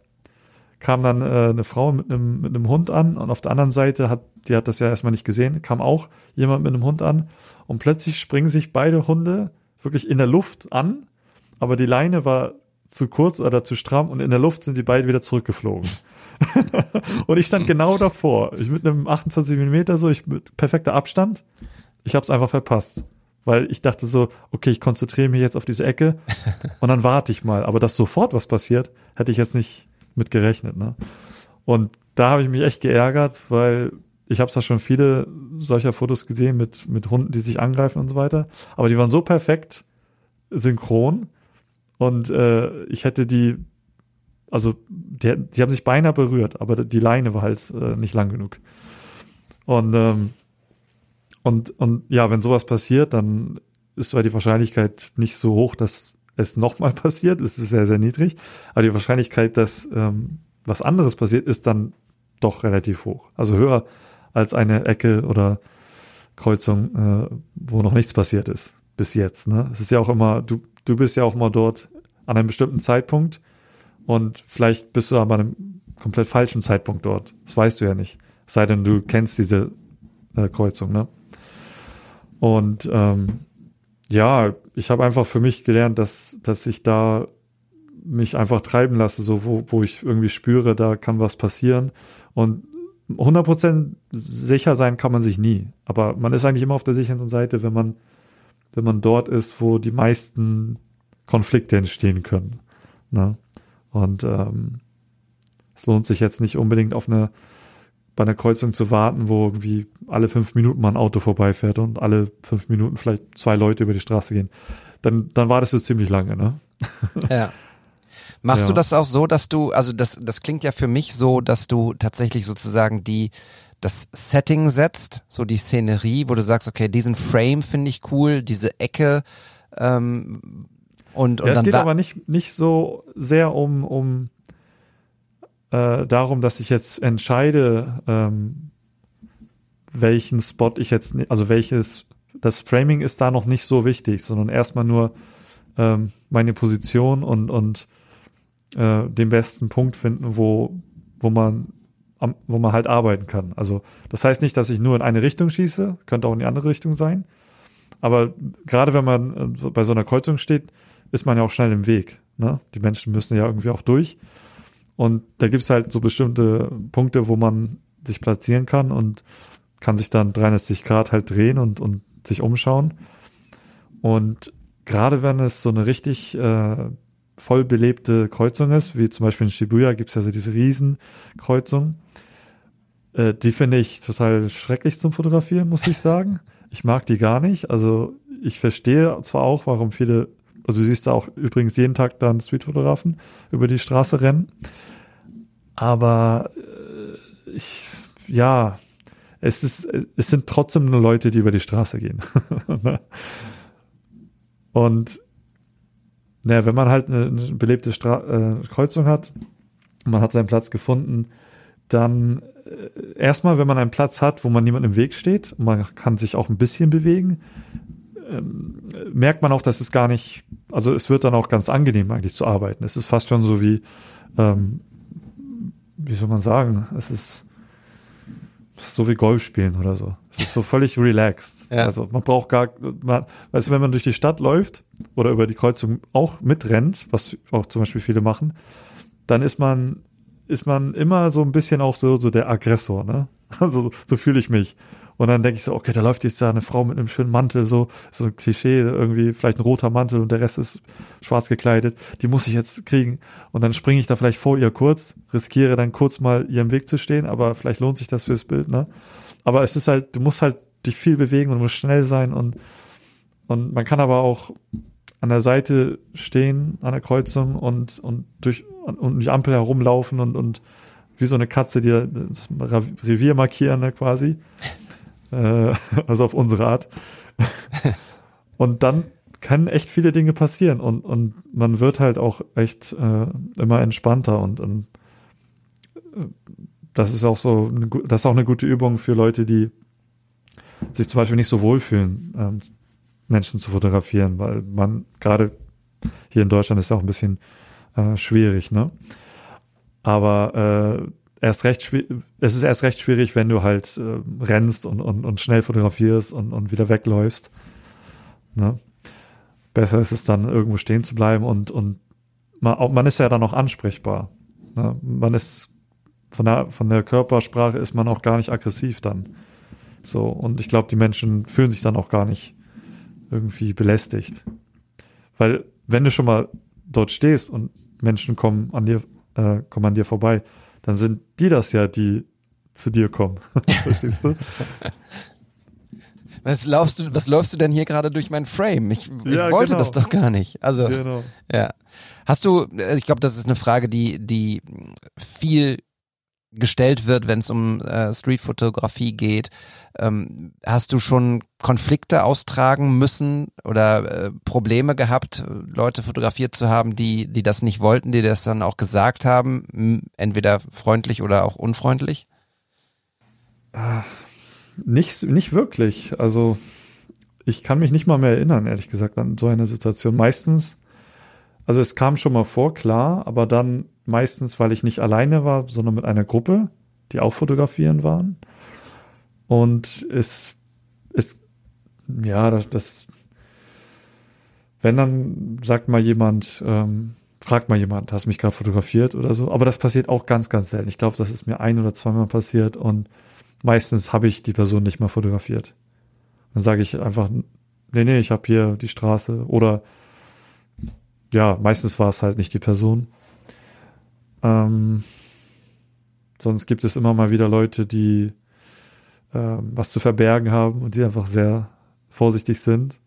kam dann äh, eine Frau mit einem, mit einem Hund an und auf der anderen Seite hat, die hat das ja erstmal nicht gesehen, kam auch jemand mit einem Hund an und plötzlich springen sich beide Hunde wirklich in der Luft an, aber die Leine war zu kurz oder zu stramm und in der Luft sind die beide wieder zurückgeflogen. und ich stand genau davor. Ich mit einem 28 Millimeter so, ich mit perfekter Abstand. Ich habe es einfach verpasst. Weil ich dachte so, okay, ich konzentriere mich jetzt auf diese Ecke und dann warte ich mal. Aber dass sofort was passiert, hätte ich jetzt nicht mit gerechnet. Ne? Und da habe ich mich echt geärgert, weil ich habe zwar schon viele solcher Fotos gesehen mit, mit Hunden, die sich angreifen und so weiter, aber die waren so perfekt synchron und äh, ich hätte die also die, die haben sich beinahe berührt, aber die Leine war halt äh, nicht lang genug. Und, ähm, und, und ja, wenn sowas passiert, dann ist zwar die Wahrscheinlichkeit nicht so hoch, dass es nochmal passiert, ist sehr, sehr niedrig. Aber die Wahrscheinlichkeit, dass ähm, was anderes passiert, ist dann doch relativ hoch. Also höher als eine Ecke oder Kreuzung, äh, wo noch nichts passiert ist bis jetzt. Ne? Es ist ja auch immer, du, du bist ja auch mal dort an einem bestimmten Zeitpunkt und vielleicht bist du aber an einem komplett falschen Zeitpunkt dort. Das weißt du ja nicht. Es sei denn, du kennst diese äh, Kreuzung. Ne? Und ähm, ja, ich habe einfach für mich gelernt, dass, dass ich da mich einfach treiben lasse, so wo, wo ich irgendwie spüre, da kann was passieren. Und 100% sicher sein kann man sich nie. Aber man ist eigentlich immer auf der sicheren Seite, wenn man, wenn man dort ist, wo die meisten Konflikte entstehen können. Ne? Und ähm, es lohnt sich jetzt nicht unbedingt auf eine bei einer Kreuzung zu warten, wo irgendwie alle fünf Minuten mal ein Auto vorbeifährt und alle fünf Minuten vielleicht zwei Leute über die Straße gehen. Dann, dann wartest du ziemlich lange, ne? Ja. Machst Ja. du das auch so, dass du, also das, das klingt ja für mich so, dass du tatsächlich sozusagen die, das Setting setzt, so die Szenerie, wo du sagst, okay, diesen Frame finde ich cool, diese Ecke, ähm, und, und Ja, es geht aber nicht, nicht so sehr um, um äh, darum, dass ich jetzt entscheide, ähm, welchen Spot ich jetzt, ne- also welches, das Framing ist da noch nicht so wichtig, sondern erstmal nur ähm, meine Position und, und äh, den besten Punkt finden, wo, wo man am, wo man halt arbeiten kann. Also das heißt nicht, dass ich nur in eine Richtung schieße, könnte auch in die andere Richtung sein. Aber gerade wenn man äh, bei so einer Kreuzung steht, ist man ja auch schnell im Weg. Ne? Die Menschen müssen ja irgendwie auch durch. Und da gibt's halt so bestimmte Punkte, wo man sich platzieren kann und kann sich dann 360 Grad halt drehen und, und sich umschauen. Und gerade wenn es so eine richtig äh, voll belebte Kreuzung ist, wie zum Beispiel in Shibuya gibt's ja so diese Riesenkreuzung, äh, die finde ich total schrecklich zum Fotografieren, muss ich sagen. Ich mag die gar nicht. Also ich verstehe zwar auch, warum viele, also du siehst da auch übrigens jeden Tag dann Streetfotografen über die Straße rennen. Aber äh, ich, ja, es ist, es sind trotzdem nur Leute, die über die Straße gehen. Ne? Und naja, wenn man halt eine, belebte Stra äh, Kreuzung hat, man hat seinen Platz gefunden, dann äh, erstmal, wenn man einen Platz hat, wo man niemand im Weg steht, man kann sich auch ein bisschen bewegen, ähm, merkt man auch, dass es gar nicht, also es wird dann auch ganz angenehm eigentlich zu arbeiten. Es ist fast schon so wie, ähm, wie soll man sagen, es ist so wie Golf spielen oder so. Es ist so völlig relaxed. Ja. Also man braucht gar, man, weißt du, wenn man durch die Stadt läuft oder über die Kreuzung auch mitrennt, was auch zum Beispiel viele machen, dann ist man, ist man immer so ein bisschen auch so, so der Aggressor, ne? Also so fühle ich mich. Und dann denke ich so, okay, da läuft jetzt da eine Frau mit einem schönen Mantel, so, so ein Klischee, irgendwie vielleicht ein roter Mantel und der Rest ist schwarz gekleidet. Die muss ich jetzt kriegen. Und dann springe ich da vielleicht vor ihr kurz, riskiere dann kurz mal ihrem Weg zu stehen, aber vielleicht lohnt sich das fürs Bild, ne? Aber es ist halt, du musst halt dich viel bewegen und musst schnell sein und, und man kann aber auch an der Seite stehen, an der Kreuzung und, und durch, und die Ampel herumlaufen und, und wie so eine Katze, die das Revier markieren, ne, quasi. Äh, also auf unsere Art. Und dann können echt viele Dinge passieren und, und man wird halt auch echt äh, immer entspannter und, und äh, das ist auch so, das ist auch eine gute Übung für Leute, die sich zum Beispiel nicht so wohlfühlen, ähm, Menschen zu fotografieren, weil man gerade hier in Deutschland ist ja auch ein bisschen äh, schwierig, ne? Aber äh, erst recht es ist erst recht schwierig, wenn du halt äh, rennst und, und, und schnell fotografierst und, und wieder wegläufst. Ne? Besser ist es dann, irgendwo stehen zu bleiben und, und man, auch, man ist ja dann auch ansprechbar. Ne? Man ist von der, von der Körpersprache ist man auch gar nicht aggressiv dann. So, und ich glaube, die Menschen fühlen sich dann auch gar nicht irgendwie belästigt. Weil, wenn du schon mal dort stehst und Menschen kommen an dir, äh, kommen an dir vorbei, dann sind die das ja, die zu dir kommen. Verstehst du? Was laufst du, was läufst du denn hier gerade durch mein Frame? Ich, ich Ja, wollte genau. das doch gar nicht. Also, genau. ja. Hast du, äh, ich glaube, das ist eine Frage, die, die viel gestellt wird, wenn es um äh, Streetfotografie geht. Ähm, hast du schon Konflikte austragen müssen oder äh, Probleme gehabt, Leute fotografiert zu haben, die, die das nicht wollten, die das dann auch gesagt haben, entweder freundlich oder auch unfreundlich? Nicht, nicht wirklich. Also ich kann mich nicht mal mehr erinnern, ehrlich gesagt, an so eine Situation. Meistens, also es kam schon mal vor, klar, aber dann meistens, weil ich nicht alleine war, sondern mit einer Gruppe, die auch fotografieren waren. Und es ist, ja, das, das, wenn dann sagt mal jemand, ähm, fragt mal jemand, hast mich gerade fotografiert oder so. Aber das passiert auch ganz, ganz selten. Ich glaube, das ist mir ein oder zweimal passiert und meistens habe ich die Person nicht mal fotografiert. Dann sage ich einfach, nee, nee, ich habe hier die Straße oder ja, meistens war es halt nicht die Person. Ähm, sonst gibt es immer mal wieder Leute, die ähm, was zu verbergen haben und die einfach sehr vorsichtig sind.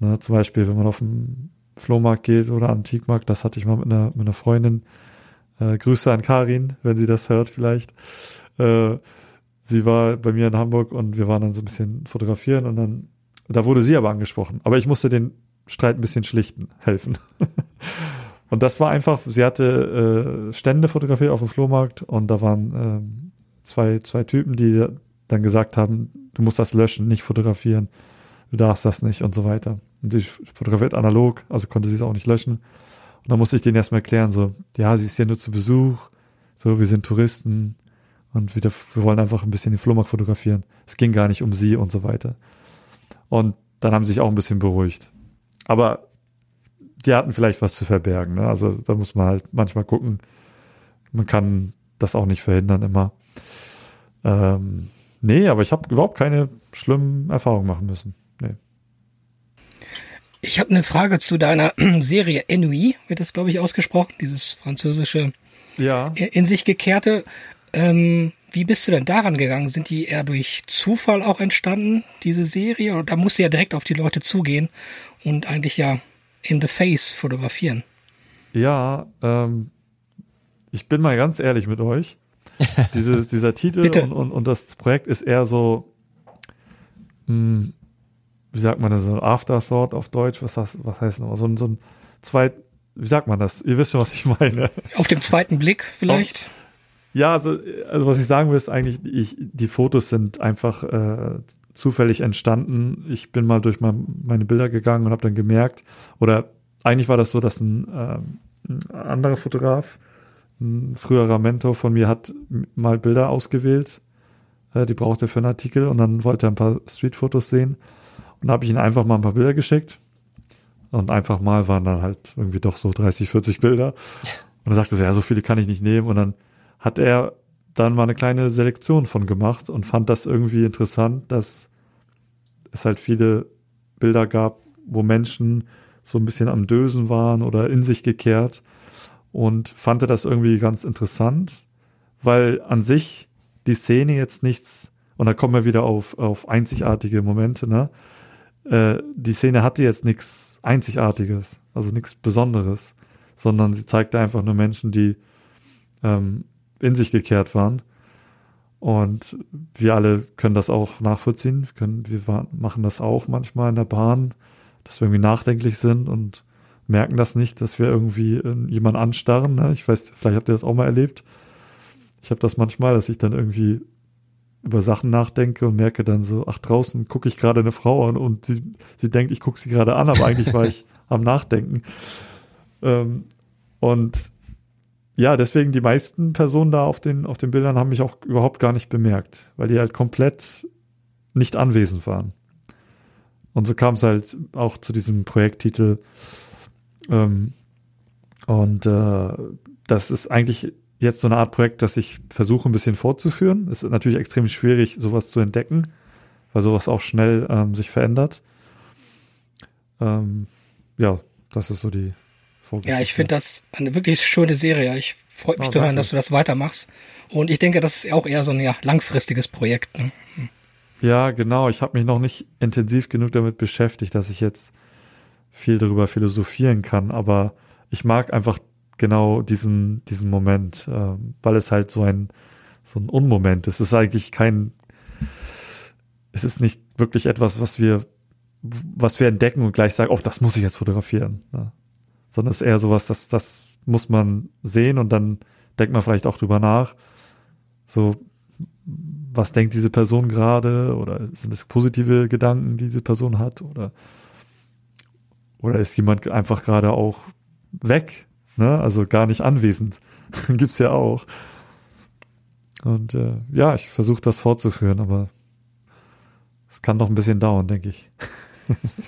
Ne, zum Beispiel, wenn man auf den Flohmarkt geht oder Antikmarkt, das hatte ich mal mit einer, mit einer Freundin. Äh, Grüße an Karin, wenn sie das hört vielleicht. Äh, sie war bei mir in Hamburg und wir waren dann so ein bisschen fotografieren und dann, da wurde sie aber angesprochen. Aber ich musste den Streit ein bisschen schlichten, helfen. und das war einfach, sie hatte äh, Stände fotografiert auf dem Flohmarkt und da waren ähm, zwei, zwei Typen, die dann gesagt haben, du musst das löschen, nicht fotografieren, du darfst das nicht und so weiter. Und sie fotografiert analog, also konnte sie es auch nicht löschen. Und dann musste ich denen erstmal erklären, so, ja, sie ist hier nur zu Besuch, so, wir sind Touristen und wir, wir wollen einfach ein bisschen den Flohmarkt fotografieren. Es ging gar nicht um sie und so weiter. Und dann haben sie sich auch ein bisschen beruhigt. Aber die hatten vielleicht was zu verbergen. Ne? Also da muss man halt manchmal gucken. Man kann das auch nicht verhindern immer. Ähm, nee, aber ich habe überhaupt keine schlimmen Erfahrungen machen müssen. Nee. Ich habe eine Frage zu deiner Serie Ennui, wird das, glaube ich, ausgesprochen, dieses französische Ja. in sich gekehrte. Ähm, wie bist du denn daran gegangen? Sind die eher durch Zufall auch entstanden, diese Serie? Oder da musst du ja direkt auf die Leute zugehen und eigentlich ja in the face fotografieren. Ja, ähm, ich bin mal ganz ehrlich mit euch. Dieses, dieser Titel und, und, und das Projekt ist eher so, mh, wie sagt man das, so ein Afterthought auf Deutsch, was, das, was heißt noch, so ein, so ein zweit, wie sagt man das? Ihr wisst schon, was ich meine. Auf dem zweiten Blick vielleicht? Ja, also, also was ich sagen will, ist eigentlich, ich, die Fotos sind einfach äh, zufällig entstanden. Ich bin mal durch mein, meine Bilder gegangen und habe dann gemerkt, oder eigentlich war das so, dass ein, ähm, ein anderer Fotograf, ein früherer Mentor von mir, hat mal Bilder ausgewählt, äh, die brauchte er für einen Artikel und dann wollte er ein paar Streetfotos sehen. Und habe ich ihm einfach mal ein paar Bilder geschickt. Und einfach mal waren dann halt irgendwie doch so 30, 40 Bilder. Und dann sagte er, ja, so viele kann ich nicht nehmen. Und dann hat er dann mal eine kleine Selektion von gemacht und fand das irgendwie interessant, dass es halt viele Bilder gab, wo Menschen so ein bisschen am Dösen waren oder in sich gekehrt und fand das irgendwie ganz interessant, weil an sich die Szene jetzt nichts, und da kommen wir wieder auf, auf einzigartige Momente, ne? Äh, die Szene hatte jetzt nichts Einzigartiges, also nichts Besonderes, sondern sie zeigte einfach nur Menschen, die ähm, in sich gekehrt waren. Und wir alle können das auch nachvollziehen. Wir, können, wir machen das auch manchmal in der Bahn, dass wir irgendwie nachdenklich sind und merken das nicht, dass wir irgendwie äh, jemanden anstarren. Ne? Ich weiß, vielleicht habt ihr das auch mal erlebt. Ich habe das manchmal, dass ich dann irgendwie über Sachen nachdenke und merke dann so, ach, draußen gucke ich gerade eine Frau an und sie, sie denkt, ich gucke sie gerade an, aber eigentlich war ich am Nachdenken. Ähm, und ja, deswegen die meisten Personen da auf den, auf den Bildern haben mich auch überhaupt gar nicht bemerkt, weil die halt komplett nicht anwesend waren. Und so kam es halt auch zu diesem Projekttitel. Ähm, und äh, das ist eigentlich jetzt so eine Art Projekt, das ich versuche ein bisschen fortzuführen. Es ist natürlich extrem schwierig, sowas zu entdecken, weil sowas auch schnell ähm, sich verändert. Ähm, ja, das ist so die Vorgeschichte. Ja, ich finde das eine wirklich schöne Serie. Ich freue mich Oh, zu hören, danke. dass du das weitermachst. Und ich denke, das ist auch eher so ein ja, langfristiges Projekt. Ne? Ja, genau. Ich habe mich noch nicht intensiv genug damit beschäftigt, dass ich jetzt viel darüber philosophieren kann. Aber ich mag einfach genau diesen, diesen Moment, äh, weil es halt so ein, so ein Unmoment ist. Es ist eigentlich kein, es ist nicht wirklich etwas, was wir, was wir entdecken und gleich sagen, oh, das muss ich jetzt fotografieren. Ne? Sondern es ist eher sowas, das, das muss man sehen und dann denkt man vielleicht auch drüber nach. So, was denkt diese Person gerade? Oder sind es positive Gedanken, die diese Person hat? Oder, oder ist jemand einfach gerade auch weg? Ne? Also gar nicht anwesend. Gibt's ja auch. Und äh, ja, ich versuche das fortzuführen, aber es kann noch ein bisschen dauern, denke ich.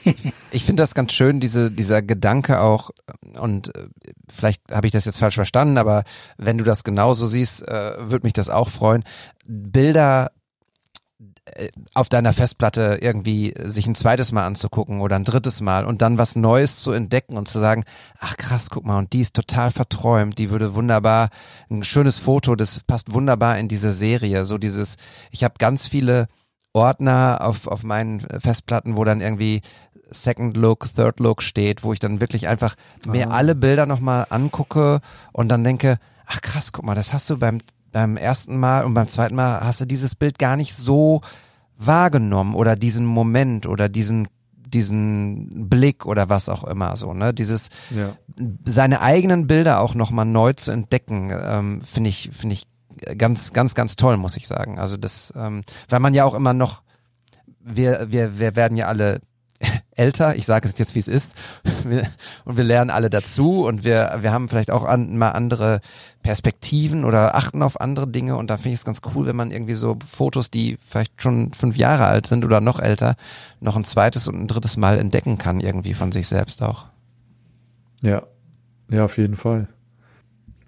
ich finde das ganz schön, diese, dieser Gedanke auch, und äh, vielleicht habe ich das jetzt falsch verstanden, aber wenn du das genauso siehst, äh, würde mich das auch freuen. Bilder auf deiner Festplatte irgendwie sich ein zweites Mal anzugucken oder ein drittes Mal und dann was Neues zu entdecken und zu sagen, ach krass, guck mal, und die ist total verträumt, die würde wunderbar, ein schönes Foto, das passt wunderbar in diese Serie, so dieses, ich habe ganz viele Ordner auf, auf meinen Festplatten, wo dann irgendwie Second Look, Third Look steht, wo ich dann wirklich einfach mir ah. alle Bilder nochmal angucke und dann denke, ach krass, guck mal, das hast du beim, beim ersten Mal und beim zweiten Mal hast du dieses Bild gar nicht so wahrgenommen oder diesen Moment oder diesen diesen Blick oder was auch immer so ne dieses ja. seine eigenen Bilder auch nochmal neu zu entdecken ähm, finde ich finde ich ganz, ganz, ganz toll, muss ich sagen. Also das, ähm, weil man ja auch immer noch, wir, wir, wir werden ja alle älter, ich sage es jetzt, wie es ist, und wir lernen alle dazu. Und wir, wir haben vielleicht auch an, mal andere Perspektiven oder achten auf andere Dinge. Und da finde ich es ganz cool, wenn man irgendwie so Fotos, die vielleicht schon fünf Jahre alt sind oder noch älter, noch ein zweites und ein drittes Mal entdecken kann, irgendwie von sich selbst auch. Ja, ja, auf jeden Fall.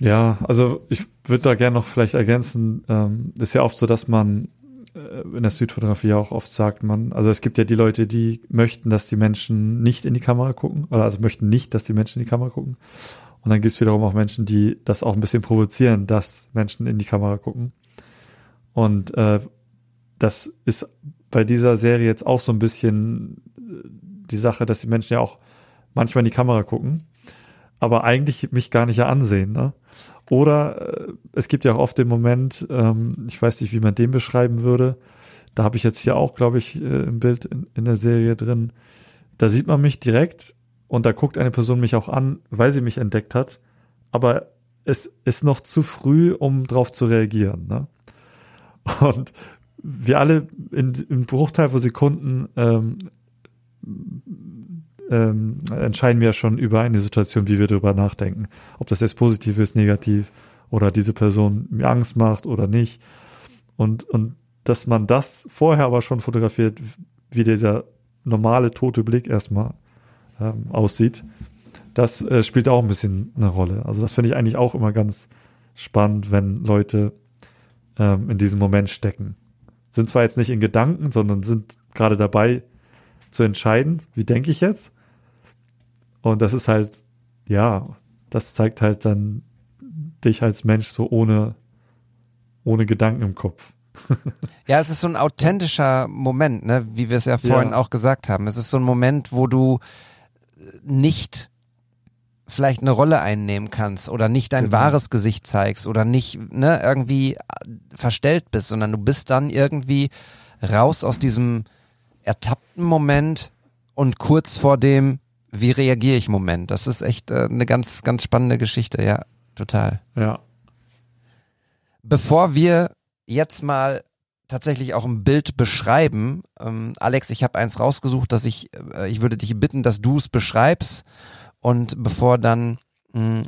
Ja, also ich würde da gerne noch vielleicht ergänzen, ähm, ist ja oft so, dass man in der Südfotografie auch oft sagt man, also es gibt ja die Leute, die möchten, dass die Menschen nicht in die Kamera gucken, oder also möchten nicht, dass die Menschen in die Kamera gucken. Und dann gibt es wiederum auch Menschen, die das auch ein bisschen provozieren, dass Menschen in die Kamera gucken. Und äh, das ist bei dieser Serie jetzt auch so ein bisschen äh, die Sache, dass die Menschen ja auch manchmal in die Kamera gucken, aber eigentlich mich gar nicht ansehen. Ne? Oder äh, es gibt ja auch oft den Moment, ähm, ich weiß nicht, wie man den beschreiben würde. Da habe ich jetzt hier auch, glaube ich, äh, im Bild in, in der Serie drin. Da sieht man mich direkt und da guckt eine Person mich auch an, weil sie mich entdeckt hat. Aber es ist noch zu früh, um drauf zu reagieren. Ne? Und wir alle in, im Bruchteil von Sekunden ähm, ähm, entscheiden wir schon über eine Situation, wie wir darüber nachdenken. Ob das jetzt positiv ist, negativ oder diese Person mir Angst macht oder nicht. Und, und dass man das vorher aber schon fotografiert, wie dieser normale tote Blick erstmal ähm, aussieht, das äh, spielt auch ein bisschen eine Rolle. Also das finde ich eigentlich auch immer ganz spannend, wenn Leute ähm, in diesem Moment stecken. Sind zwar jetzt nicht in Gedanken, sondern sind gerade dabei zu entscheiden, wie denke ich jetzt, und das ist halt, ja, das zeigt halt dann dich als Mensch so ohne, ohne Gedanken im Kopf. ja, es ist so ein authentischer Moment, ne, wie wir es ja vorhin ja. auch gesagt haben. Es ist so ein Moment, wo du nicht vielleicht eine Rolle einnehmen kannst oder nicht dein genau. wahres Gesicht zeigst oder nicht ne, irgendwie verstellt bist, sondern du bist dann irgendwie raus aus diesem ertappten Moment und kurz vor dem wie reagiere ich im Moment? Das ist echt äh, eine ganz, ganz spannende Geschichte, ja, total. Ja. Bevor wir jetzt mal tatsächlich auch ein Bild beschreiben, ähm, Alex, ich habe eins rausgesucht, dass ich, äh, ich würde dich bitten, dass du es beschreibst und bevor dann mh, hm,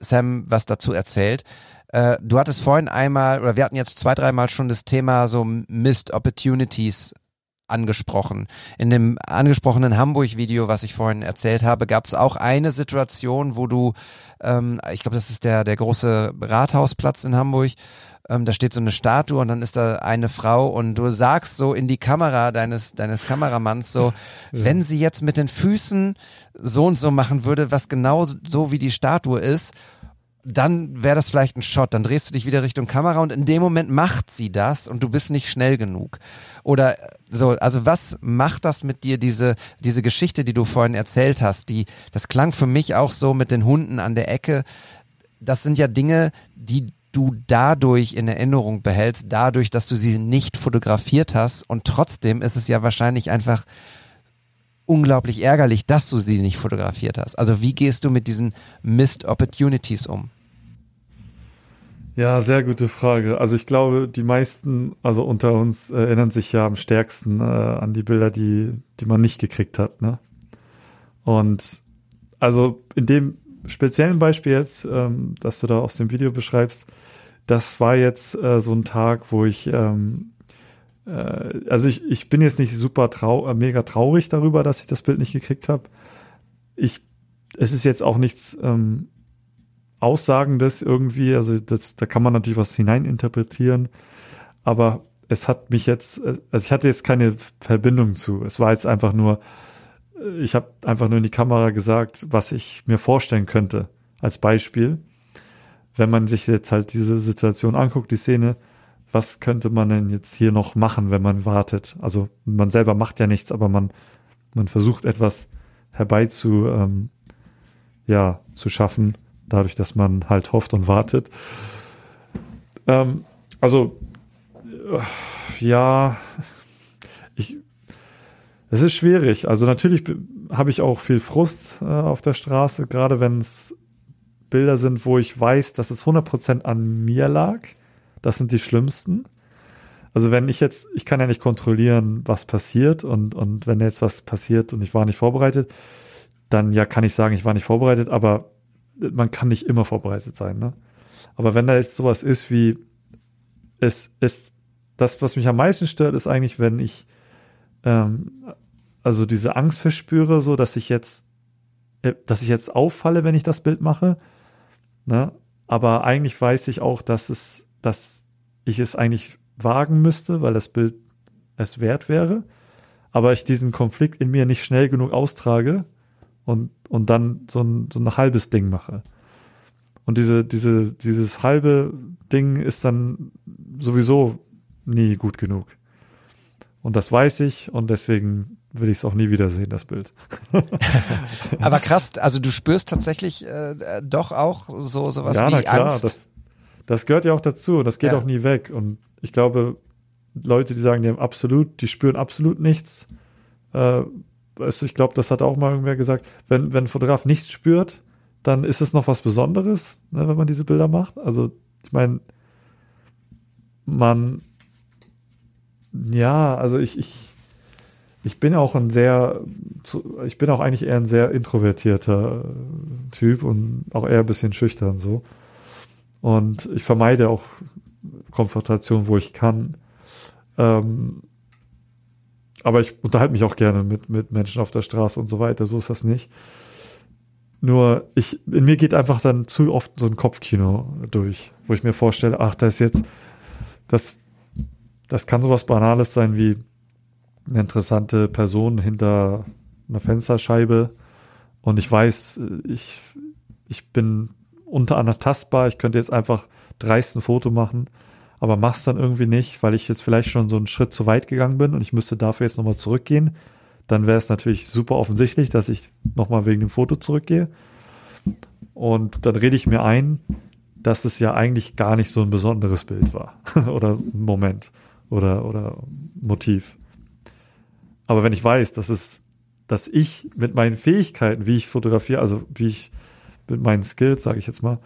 Sam was dazu erzählt, äh, du hattest vorhin einmal, oder wir hatten jetzt zwei, dreimal schon das Thema so Missed Opportunities angesprochen. In dem angesprochenen Hamburg-Video, was ich vorhin erzählt habe, gab es auch eine Situation, wo du, ähm, ich glaube, das ist der, der große Rathausplatz in Hamburg, ähm, da steht so eine Statue und dann ist da eine Frau und du sagst so in die Kamera deines, deines Kameramanns so, ja. wenn sie jetzt mit den Füßen so und so machen würde, was genau so wie die Statue ist, dann wäre das vielleicht ein Shot. Dann drehst du dich wieder Richtung Kamera und in dem Moment macht sie das und du bist nicht schnell genug. Oder so, also was macht das mit dir, diese, diese Geschichte, die du vorhin erzählt hast, die, das klang für mich auch so mit den Hunden an der Ecke. Das sind ja Dinge, die du dadurch in Erinnerung behältst, dadurch, dass du sie nicht fotografiert hast und trotzdem ist es ja wahrscheinlich einfach unglaublich ärgerlich, dass du sie nicht fotografiert hast. Also wie gehst du mit diesen Missed Opportunities um? Ja, sehr gute Frage. Also ich glaube, die meisten, also unter uns, äh, erinnern sich ja am stärksten äh, an die Bilder, die, die man nicht gekriegt hat. Ne? Und also in dem speziellen Beispiel jetzt, ähm, dass du da aus dem Video beschreibst, das war jetzt äh, so ein Tag, wo ich, ähm, äh, also ich, ich bin jetzt nicht super trau äh, mega traurig darüber, dass ich das Bild nicht gekriegt habe. Ich, es ist jetzt auch nichts ähm, Aussagendes irgendwie, also das, da kann man natürlich was hineininterpretieren, aber es hat mich jetzt, also ich hatte jetzt keine Verbindung zu. Es war jetzt einfach nur, ich habe einfach nur in die Kamera gesagt, was ich mir vorstellen könnte als Beispiel. Wenn man sich jetzt halt diese Situation anguckt, die Szene, was könnte man denn jetzt hier noch machen, wenn man wartet? Also man selber macht ja nichts, aber man, man versucht etwas herbeizu, ähm, ja, zu schaffen, dadurch, dass man halt hofft und wartet. Ähm, also, äh, ja, ich, es ist schwierig. Also natürlich habe ich auch viel Frust äh, auf der Straße, gerade wenn es Bilder sind, wo ich weiß, dass es 100% an mir lag. Das sind die schlimmsten. Also wenn ich jetzt, ich kann ja nicht kontrollieren, was passiert und, und wenn jetzt was passiert und ich war nicht vorbereitet, dann ja kann ich sagen, ich war nicht vorbereitet, aber man kann nicht immer vorbereitet sein. Ne? Aber wenn da jetzt sowas ist wie, es ist, das, was mich am meisten stört, ist eigentlich, wenn ich ähm, also diese Angst verspüre, so dass ich jetzt, äh, dass ich jetzt auffalle, wenn ich das Bild mache. Ne? Aber eigentlich weiß ich auch, dass es, dass ich es eigentlich wagen müsste, weil das Bild es wert wäre. Aber ich diesen Konflikt in mir nicht schnell genug austrage, und, und dann so ein, so ein halbes Ding mache. Und diese, diese, dieses halbe Ding ist dann sowieso nie gut genug. Und das weiß ich und deswegen will ich es auch nie wiedersehen, das Bild. Aber krass, also du spürst tatsächlich äh, doch auch so sowas ja, wie na klar, Angst. Das, das gehört ja auch dazu. Das geht Ja. auch nie weg. Und ich glaube, Leute, die sagen, die haben absolut, die spüren absolut nichts. Äh, weißt du, ich glaube, das hat auch mal irgendwer gesagt. Wenn, wenn ein Fotograf nichts spürt, dann ist es noch was Besonderes, ne, wenn man diese Bilder macht. Also, ich meine, man, ja, also ich, ich, ich bin auch ein sehr, ich bin auch eigentlich eher ein sehr introvertierter äh, Typ und auch eher ein bisschen schüchtern so. Und ich vermeide auch Konfrontation, wo ich kann. Ähm, aber ich unterhalte mich auch gerne mit, mit Menschen auf der Straße und so weiter. So ist das nicht. Nur ich, in mir geht einfach dann zu oft so ein Kopfkino durch, wo ich mir vorstelle, ach, da ist jetzt, das, das kann sowas Banales sein wie eine interessante Person hinter einer Fensterscheibe und ich weiß, ich, ich bin unter anderem tastbar, ich könnte jetzt einfach dreist ein Foto machen, aber mach's dann irgendwie nicht, weil ich jetzt vielleicht schon so einen Schritt zu weit gegangen bin und ich müsste dafür jetzt nochmal zurückgehen. Dann wäre es natürlich super offensichtlich, dass ich nochmal wegen dem Foto zurückgehe. Und dann rede ich mir ein, dass es ja eigentlich gar nicht so ein besonderes Bild war. oder Moment. Oder, oder Motiv. Aber wenn ich weiß, dass es, dass ich mit meinen Fähigkeiten, wie ich fotografiere, also wie ich mit meinen Skills, sage ich jetzt mal,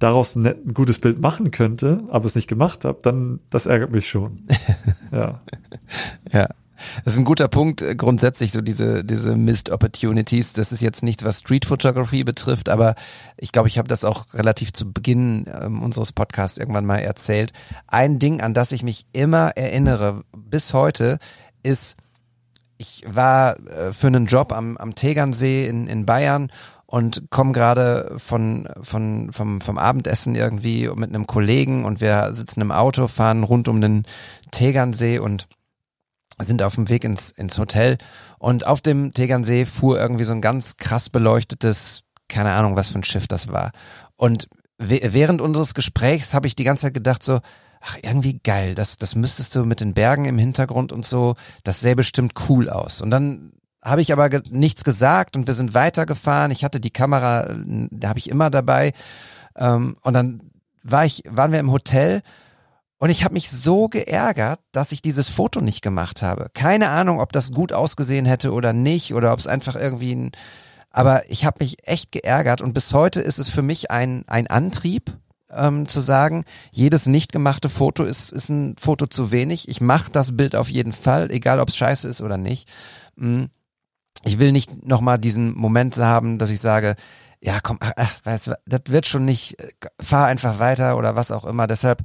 daraus ein, ein gutes Bild machen könnte, aber es nicht gemacht habe, dann das ärgert mich schon. ja. Ja. Das ist ein guter Punkt, äh, grundsätzlich so diese, diese Missed Opportunities. Das ist jetzt nichts, was Street Photography betrifft, aber ich glaube, ich habe das auch relativ zu Beginn ähm, unseres Podcasts irgendwann mal erzählt. Ein Ding, an das ich mich immer erinnere, bis heute, ist, ich war äh, für einen Job am, am Tegernsee in, in Bayern und komme gerade von, von, vom, vom Abendessen irgendwie mit einem Kollegen und wir sitzen im Auto, fahren rund um den Tegernsee und sind auf dem Weg ins, ins Hotel und auf dem Tegernsee fuhr irgendwie so ein ganz krass beleuchtetes, keine Ahnung, was für ein Schiff das war. Und während unseres Gesprächs habe ich die ganze Zeit gedacht so, ach, irgendwie geil, das, das müsstest du mit den Bergen im Hintergrund und so, das sähe bestimmt cool aus. Und dann habe ich aber ge nichts gesagt und wir sind weitergefahren. Ich hatte die Kamera, da habe ich immer dabei. Ähm, und dann war ich, waren wir im Hotel und ich habe mich so geärgert, dass ich dieses Foto nicht gemacht habe. Keine Ahnung, ob das gut ausgesehen hätte oder nicht oder ob es einfach irgendwie ein. Aber ich habe mich echt geärgert und bis heute ist es für mich ein, ein Antrieb, ähm, zu sagen, jedes nicht gemachte Foto ist, ist ein Foto zu wenig. Ich mache das Bild auf jeden Fall, egal ob es scheiße ist oder nicht. Mm. Ich will nicht nochmal diesen Moment haben, dass ich sage, ja komm, ach, weißt, das wird schon nicht, fahr einfach weiter oder was auch immer. Deshalb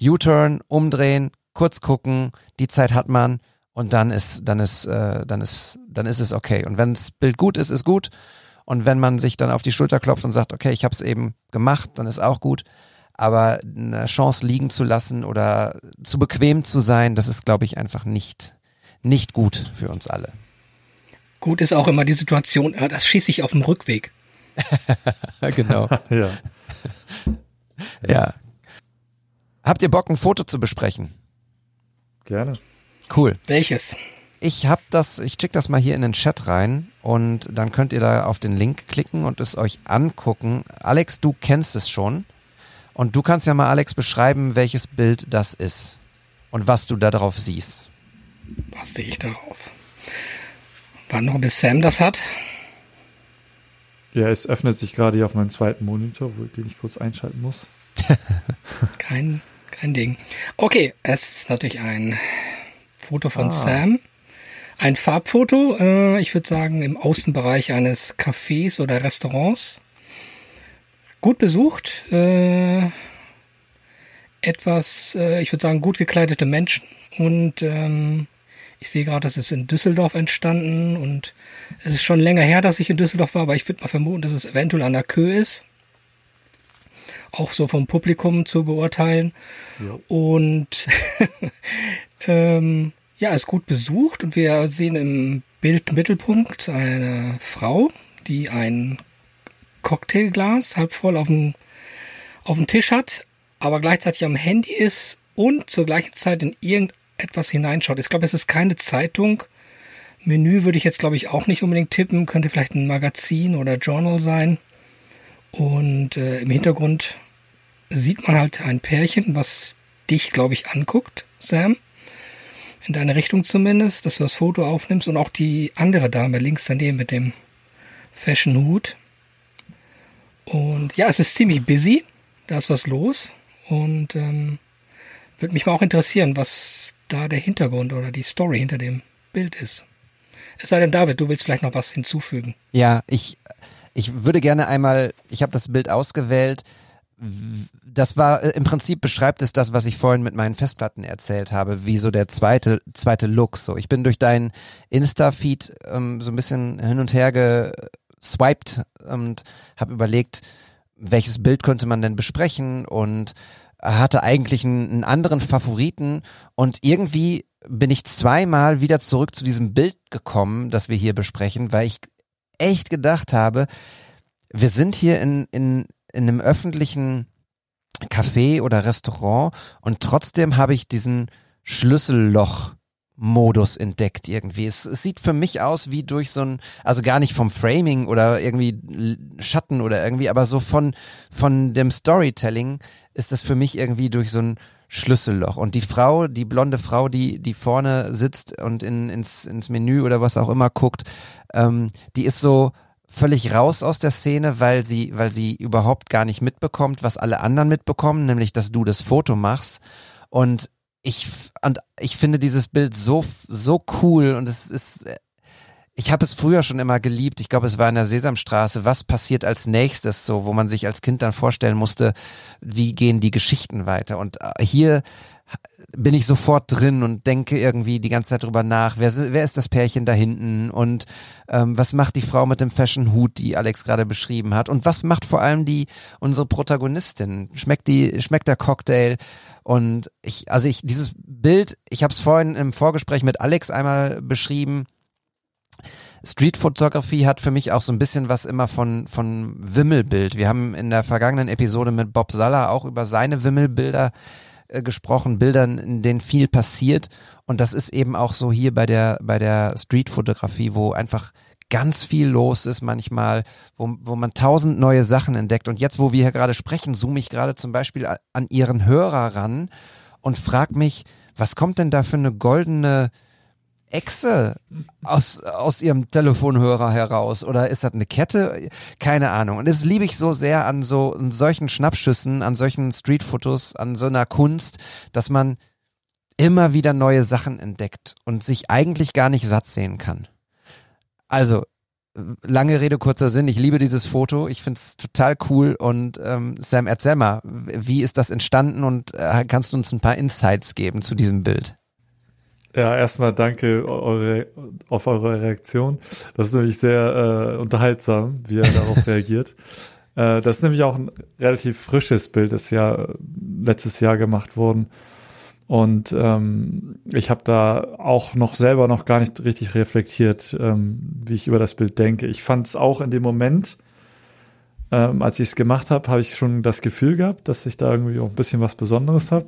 U-Turn, umdrehen, kurz gucken, die Zeit hat man und dann ist, dann ist, äh, dann ist, dann ist es okay. Und wenn das Bild gut ist, ist gut. Und wenn man sich dann auf die Schulter klopft und sagt, okay, ich habe es eben gemacht, dann ist auch gut. Aber eine Chance liegen zu lassen oder zu bequem zu sein, das ist, glaube ich, einfach nicht, nicht gut für uns alle. Gut ist auch immer die Situation, das schieße ich auf dem Rückweg. genau. ja. Ja. Habt ihr Bock, ein Foto zu besprechen? Gerne. Cool. Welches? Ich hab das, ich schick das mal hier in den Chat rein und dann könnt ihr da auf den Link klicken und es euch angucken. Alex, du kennst es schon und du kannst ja mal Alex beschreiben, welches Bild das ist und was du da drauf siehst. Was sehe ich darauf? Wann noch bis Sam das hat? Ja, es öffnet sich gerade hier auf meinem zweiten Monitor, wo, den ich kurz einschalten muss. kein, kein Ding. Okay, es ist natürlich ein Foto von Ah. Sam. Ein Farbfoto, äh, ich würde sagen, im Außenbereich eines Cafés oder Restaurants. Gut besucht. Äh, etwas, äh, ich würde sagen, gut gekleidete Menschen. Und ähm, ich sehe gerade, das ist in Düsseldorf entstanden. Und es ist schon länger her, dass ich in Düsseldorf war, aber ich würde mal vermuten, dass es eventuell an der Kö ist. Auch so vom Publikum zu beurteilen. Jo. Und ähm, ja, ist gut besucht und wir sehen im Bildmittelpunkt eine Frau, die ein Cocktailglas halb voll auf dem, auf dem Tisch hat, aber gleichzeitig am Handy ist und zur gleichen Zeit in irgendetwas hineinschaut. Ich glaube, es ist keine Zeitung. Menü würde ich jetzt, glaube ich, auch nicht unbedingt tippen. Könnte vielleicht ein Magazin oder Journal sein. Und äh, im Hintergrund sieht man halt ein Pärchen, was dich, glaube ich, anguckt, Sam. In deine Richtung zumindest, dass du das Foto aufnimmst und auch die andere Dame links daneben mit dem Fashion-Hut. Und ja, es ist ziemlich busy. Da ist was los. Und ähm, würde mich mal auch interessieren, was da der Hintergrund oder die Story hinter dem Bild ist. Es sei denn, David, du willst vielleicht noch was hinzufügen. Ja, ich, ich würde gerne einmal, ich habe das Bild ausgewählt. Das war äh, im Prinzip beschreibt es das, was ich vorhin mit meinen Festplatten erzählt habe, wie so der zweite zweite Look. So, ich bin durch deinen Insta-Feed ähm, so ein bisschen hin und her geswiped und habe überlegt, welches Bild könnte man denn besprechen und hatte eigentlich einen, einen anderen Favoriten und irgendwie bin ich zweimal wieder zurück zu diesem Bild gekommen, das wir hier besprechen, weil ich echt gedacht habe, wir sind hier in, in, in einem öffentlichen Café oder Restaurant und trotzdem habe ich diesen Schlüsselloch Modus entdeckt irgendwie. Es, es sieht für mich aus wie durch so ein, also gar nicht vom Framing oder irgendwie Schatten oder irgendwie, aber so von, von dem Storytelling ist das für mich irgendwie durch so ein Schlüsselloch. Und die Frau, die blonde Frau, die, die vorne sitzt und in, ins, ins Menü oder was auch immer guckt, ähm, die ist so völlig raus aus der Szene, weil sie, weil sie überhaupt gar nicht mitbekommt, was alle anderen mitbekommen, nämlich, dass du das Foto machst. Und ich, und ich finde dieses Bild so, so cool und es ist, ich habe es früher schon immer geliebt. Ich glaube, es war in der Sesamstraße. Was passiert als nächstes, so, wo man sich als Kind dann vorstellen musste, wie gehen die Geschichten weiter? Und äh, hier bin ich sofort drin und denke irgendwie die ganze Zeit drüber nach, wer, wer ist das Pärchen da hinten und ähm, was macht die Frau mit dem Fashion-Hut, die Alex gerade beschrieben hat und was macht vor allem die unsere Protagonistin? Schmeckt die schmeckt der Cocktail? Und ich also ich dieses Bild, ich habe es vorhin im Vorgespräch mit Alex einmal beschrieben. Street Photography hat für mich auch so ein bisschen was immer von, von Wimmelbild. Wir haben in der vergangenen Episode mit Bob Salla auch über seine Wimmelbilder äh, gesprochen, Bildern, in denen viel passiert. Und das ist eben auch so hier bei der, bei der Street-Fotografie, wo einfach ganz viel los ist manchmal, wo, wo man tausend neue Sachen entdeckt. Und jetzt, wo wir hier gerade sprechen, zoome ich gerade zum Beispiel an Ihren Hörer ran und frag mich, was kommt denn da für eine goldene Echse aus, aus ihrem Telefonhörer heraus? Oder ist das eine Kette? Keine Ahnung. Und das liebe ich so sehr an so an solchen Schnappschüssen, an solchen Streetfotos, an so einer Kunst, dass man immer wieder neue Sachen entdeckt und sich eigentlich gar nicht satt sehen kann. Also, lange Rede, kurzer Sinn. Ich liebe dieses Foto. Ich finde es total cool. Und ähm, Sam, erzähl mal, wie ist das entstanden und äh, kannst du uns ein paar Insights geben zu diesem Bild? Ja, erstmal danke eure, auf eure Reaktion. Das ist nämlich sehr äh, unterhaltsam, wie er darauf reagiert. Äh, das ist nämlich auch ein relativ frisches Bild, das ja letztes Jahr gemacht worden. Und ähm, ich habe da auch noch selber noch gar nicht richtig reflektiert, ähm, wie ich über das Bild denke. Ich fand es auch in dem Moment, ähm, als ich es gemacht habe, habe ich schon das Gefühl gehabt, dass ich da irgendwie auch ein bisschen was Besonderes habe.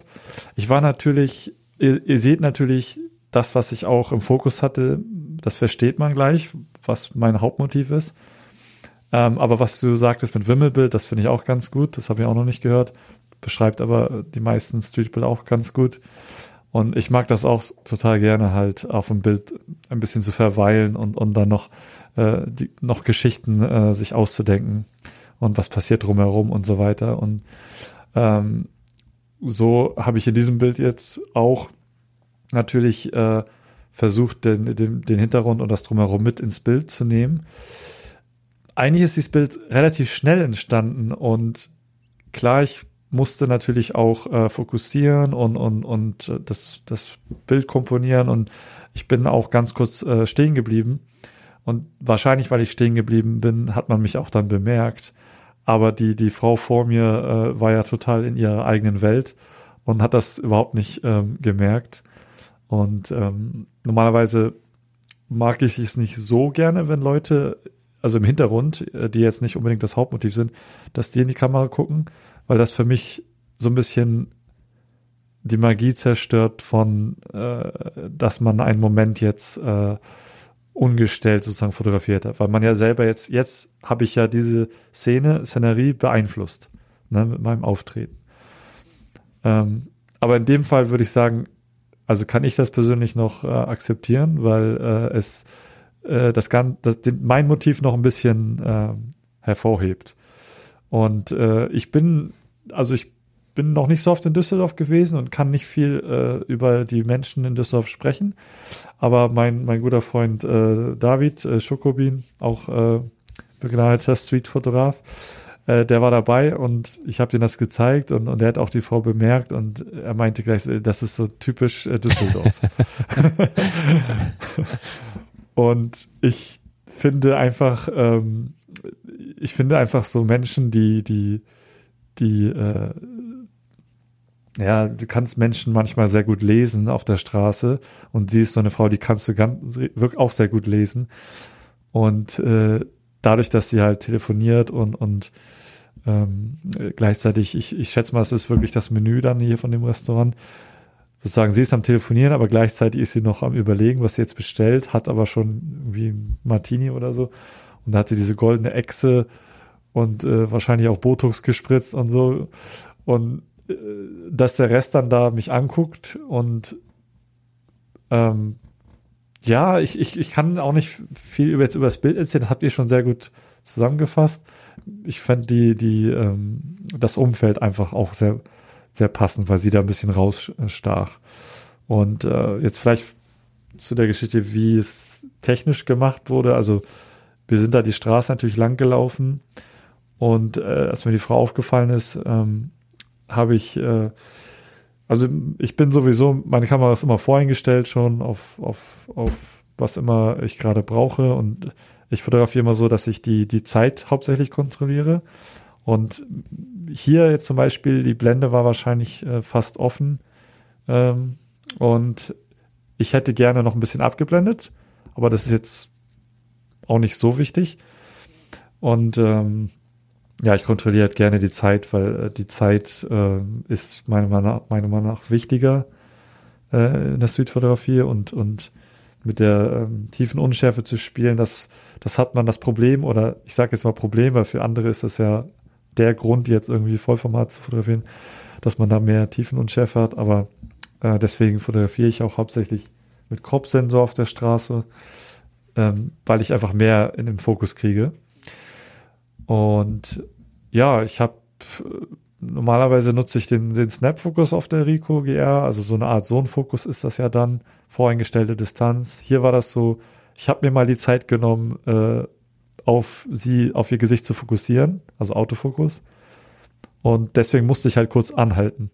Ich war natürlich, ihr, ihr seht natürlich das, was ich auch im Fokus hatte, das versteht man gleich, was mein Hauptmotiv ist. Ähm, aber was du sagtest mit Wimmelbild, das finde ich auch ganz gut. Das habe ich auch noch nicht gehört. Beschreibt aber die meisten Streetbild auch ganz gut. Und ich mag das auch total gerne, halt auf dem Bild ein bisschen zu verweilen und, und dann noch, äh, die, noch Geschichten äh, sich auszudenken und was passiert drumherum und so weiter. Und ähm, so habe ich in diesem Bild jetzt auch natürlich äh, versucht, den, den, den Hintergrund und das Drumherum mit ins Bild zu nehmen. Eigentlich ist dieses Bild relativ schnell entstanden und klar, ich musste natürlich auch äh, fokussieren und, und, und äh, das, das Bild komponieren und ich bin auch ganz kurz äh, stehen geblieben. Und wahrscheinlich, weil ich stehen geblieben bin, hat man mich auch dann bemerkt. Aber die, die Frau vor mir äh, war ja total in ihrer eigenen Welt und hat das überhaupt nicht ähm, gemerkt. Und ähm, normalerweise mag ich es nicht so gerne, wenn Leute, also im Hintergrund, äh, die jetzt nicht unbedingt das Hauptmotiv sind, dass die in die Kamera gucken, weil das für mich so ein bisschen die Magie zerstört von, äh, dass man einen Moment jetzt äh, ungestellt sozusagen fotografiert hat. Weil man ja selber jetzt, jetzt habe ich ja diese Szene, Szenerie beeinflusst, ne, mit meinem Auftreten. Ähm, aber in dem Fall würde ich sagen, also kann ich das persönlich noch äh, akzeptieren, weil äh, es äh, das, kann, das den, mein Motiv noch ein bisschen äh, hervorhebt. Und äh, ich bin, also ich bin noch nicht so oft in Düsseldorf gewesen und kann nicht viel äh, über die Menschen in Düsseldorf sprechen. Aber mein, mein guter Freund äh, David äh, Schokobin, auch äh, begnadeter Streetfotograf, äh, der war dabei und ich habe ihm das gezeigt und, und er hat auch die Frau bemerkt und er meinte gleich, äh, das ist so typisch äh, Düsseldorf. und ich finde einfach, ähm, ich finde einfach so Menschen, die, die, die, äh, ja, du kannst Menschen manchmal sehr gut lesen auf der Straße und sie ist so eine Frau, die kannst du ganz, wirklich auch sehr gut lesen. Und äh, dadurch, dass sie halt telefoniert und, und ähm, gleichzeitig, ich, ich schätze mal, es ist wirklich das Menü dann hier von dem Restaurant. Sozusagen, sie ist am Telefonieren, aber gleichzeitig ist sie noch am Überlegen, was sie jetzt bestellt, hat aber schon irgendwie ein Martini oder so. Und da hat sie diese goldene Echse und äh, wahrscheinlich auch Botox gespritzt und so. Und äh, dass der Rest dann da mich anguckt und ähm, ja, ich, ich, ich kann auch nicht viel über, jetzt über das Bild erzählen, das habt ihr schon sehr gut zusammengefasst. Ich fand die, die, ähm, das Umfeld einfach auch sehr, sehr passend, weil sie da ein bisschen rausstach. Und äh, jetzt vielleicht zu der Geschichte, wie es technisch gemacht wurde. Also wir sind da die Straße natürlich lang gelaufen und äh, als mir die Frau aufgefallen ist, ähm, habe ich, äh, also ich bin sowieso, meine Kamera ist immer voreingestellt schon auf, auf, auf was immer ich gerade brauche und ich fotografiere immer so, dass ich die, die Zeit hauptsächlich kontrolliere. Und hier jetzt zum Beispiel, die Blende war wahrscheinlich äh, fast offen. Ähm, und ich hätte gerne noch ein bisschen abgeblendet, aber das ist jetzt auch nicht so wichtig. Und ähm, ja, ich kontrolliere halt gerne die Zeit, weil äh, die Zeit äh, ist meiner Meinung nach, meiner Meinung nach wichtiger äh, in der Streetfotografie und, und mit der ähm, tiefen Unschärfe zu spielen, das, das hat man das Problem, oder ich sage jetzt mal Problem, weil für andere ist das ja der Grund, jetzt irgendwie Vollformat zu fotografieren, dass man da mehr Tiefenunschärfe hat, aber äh, deswegen fotografiere ich auch hauptsächlich mit Crop-Sensor auf der Straße, ähm, weil ich einfach mehr in den Fokus kriege. Und ja, ich habe normalerweise nutze ich den, den Snap-Fokus auf der Rico GR, also so eine Art Zone-Fokus ist das ja dann, voreingestellte Distanz. Hier war das so, ich habe mir mal die Zeit genommen, äh, auf sie, auf ihr Gesicht zu fokussieren, also Autofokus. Und deswegen musste ich halt kurz anhalten.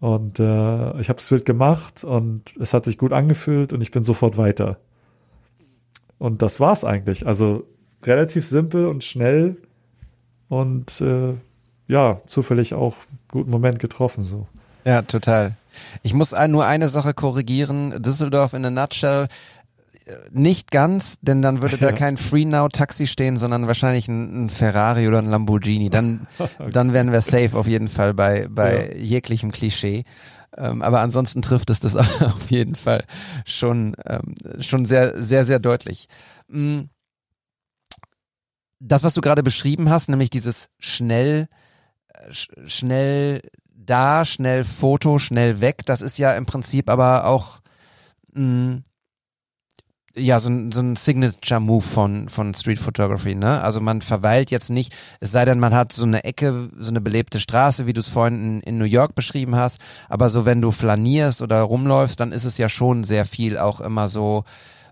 Und äh, ich habe das Bild gemacht und es hat sich gut angefühlt und ich bin sofort weiter. Und das war's eigentlich. Also relativ simpel und schnell und äh, ja, zufällig auch guten Moment getroffen so. Ja, total. Ich muss nur eine Sache korrigieren. Düsseldorf in a nutshell. Nicht ganz, denn dann würde da kein Free Now Taxi stehen, sondern wahrscheinlich ein, ein Ferrari oder ein Lamborghini. Dann, okay. dann wären wir safe auf jeden Fall bei, bei ja. jeglichem Klischee. Ähm, aber ansonsten trifft es das auf jeden Fall schon, ähm, schon sehr, sehr, sehr deutlich. Mm. Das, was du gerade beschrieben hast, nämlich dieses schnell, äh, schnell da, schnell Foto, schnell weg. Das ist ja im Prinzip aber auch mh, mm, ja so ein, so ein Signature-Move von, von Street Photography, ne? Also man verweilt jetzt nicht, es sei denn, man hat so eine Ecke, so eine belebte Straße, wie du es vorhin in, in New York beschrieben hast. Aber so, wenn du flanierst oder rumläufst, dann ist es ja schon sehr viel auch immer so,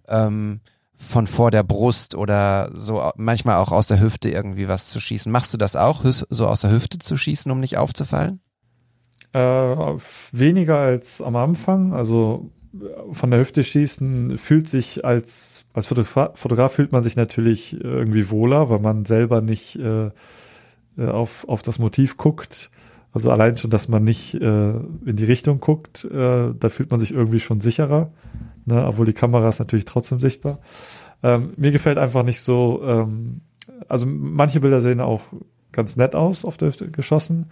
ähm, von vor der Brust oder so manchmal auch aus der Hüfte irgendwie was zu schießen. Machst du das auch, so aus der Hüfte zu schießen, um nicht aufzufallen? Äh, weniger als am Anfang. Also von der Hüfte schießen fühlt sich als, als Fotograf, fühlt man sich natürlich irgendwie wohler, weil man selber nicht äh, äh, auf, auf das Motiv guckt. Also allein schon, dass man nicht äh, in die Richtung guckt, äh, da fühlt man sich irgendwie schon sicherer. Ne? Obwohl die Kamera ist natürlich trotzdem sichtbar. Ähm, mir gefällt einfach nicht so, ähm, also manche Bilder sehen auch ganz nett aus auf der Hüfte geschossen.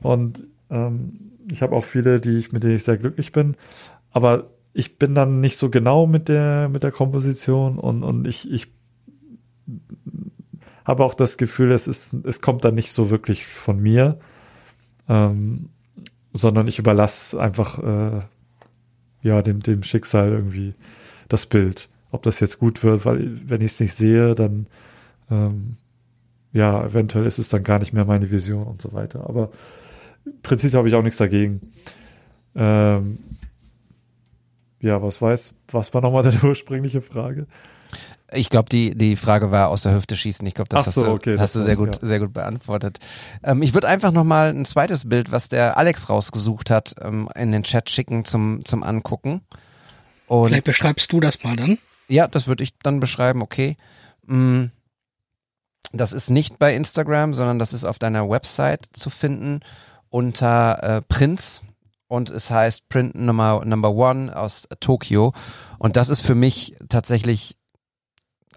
Und ähm, ich habe auch viele, die ich, mit denen ich sehr glücklich bin. Aber ich bin dann nicht so genau mit der, mit der Komposition und, und ich, ich habe auch das Gefühl, es ist, es kommt dann nicht so wirklich von mir, ähm, sondern ich überlasse einfach, äh, ja, dem, dem Schicksal irgendwie das Bild. Ob das jetzt gut wird, weil wenn ich es nicht sehe, dann, ähm, ja, eventuell ist es dann gar nicht mehr meine Vision und so weiter. Aber im Prinzip habe ich auch nichts dagegen. Ähm, ja, was weiß, was war nochmal deine ursprüngliche Frage? Ich glaube, die, die Frage war aus der Hüfte schießen. Ich glaube, das so, hast du, okay, hast du sehr gut, ja. sehr gut beantwortet. Ähm, ich würde einfach nochmal ein zweites Bild, was der Alex rausgesucht hat, ähm, in den Chat schicken zum, zum Angucken. Und Vielleicht beschreibst du das mal dann? Ja, das würde ich dann beschreiben, okay. Mm, das ist nicht bei Instagram, sondern das ist auf deiner Website zu finden unter äh, Prinz und es heißt Print Number, Number One aus Tokio. Und das ist für mich tatsächlich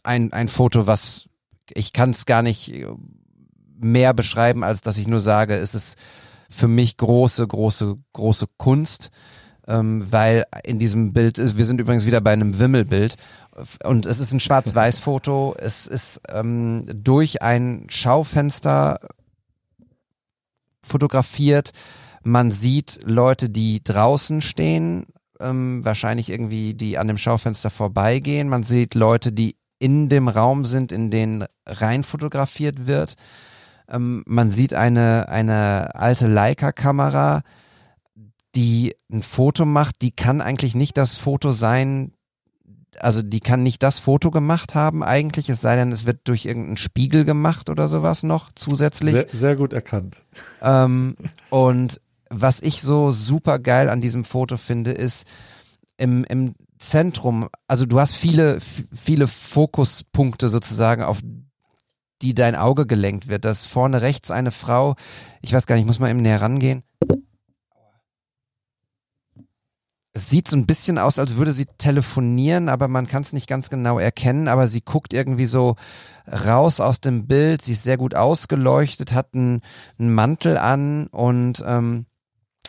ein, ein Foto, was ich kann es gar nicht mehr beschreiben, als dass ich nur sage, es ist für mich große, große, große Kunst, ähm, weil in diesem Bild ist, wir sind übrigens wieder bei einem Wimmelbild und es ist ein Schwarz-Weiß-Foto, es ist ähm, durch ein Schaufenster fotografiert. Man sieht Leute, die draußen stehen, ähm, wahrscheinlich irgendwie, die an dem Schaufenster vorbeigehen. Man sieht Leute, die in dem Raum sind, in den rein fotografiert wird. Ähm, man sieht eine, eine alte Leica-Kamera, die ein Foto macht. Die kann eigentlich nicht das Foto sein, also die kann nicht das Foto gemacht haben eigentlich, es sei denn, es wird durch irgendeinen Spiegel gemacht oder sowas noch zusätzlich. Sehr, sehr gut erkannt. Ähm, und was ich so super geil an diesem Foto finde, ist im, im Zentrum, also du hast viele, viele Fokuspunkte sozusagen, auf die dein Auge gelenkt wird. Da ist vorne rechts eine Frau, ich weiß gar nicht, ich muss mal eben näher rangehen. es sieht so ein bisschen aus, als würde sie telefonieren, aber man kann es nicht ganz genau erkennen. Aber sie guckt irgendwie so raus aus dem Bild. Sie ist sehr gut ausgeleuchtet, hat einen, einen Mantel an und ähm,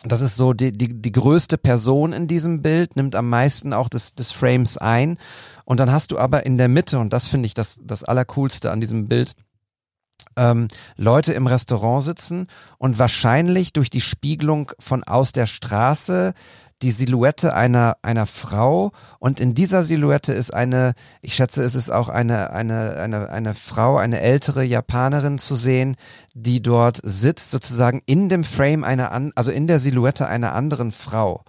das ist so die, die, die größte Person in diesem Bild, nimmt am meisten auch des, des Frames ein. Und dann hast du aber in der Mitte, und das finde ich das, das Allercoolste an diesem Bild, ähm, Leute im Restaurant sitzen und wahrscheinlich durch die Spiegelung von aus der Straße die Silhouette einer, einer Frau und in dieser Silhouette ist eine, ich schätze, es ist auch eine, eine, eine, eine Frau, eine ältere Japanerin zu sehen, die dort sitzt, sozusagen in dem Frame einer, an, also in der Silhouette einer anderen Frau.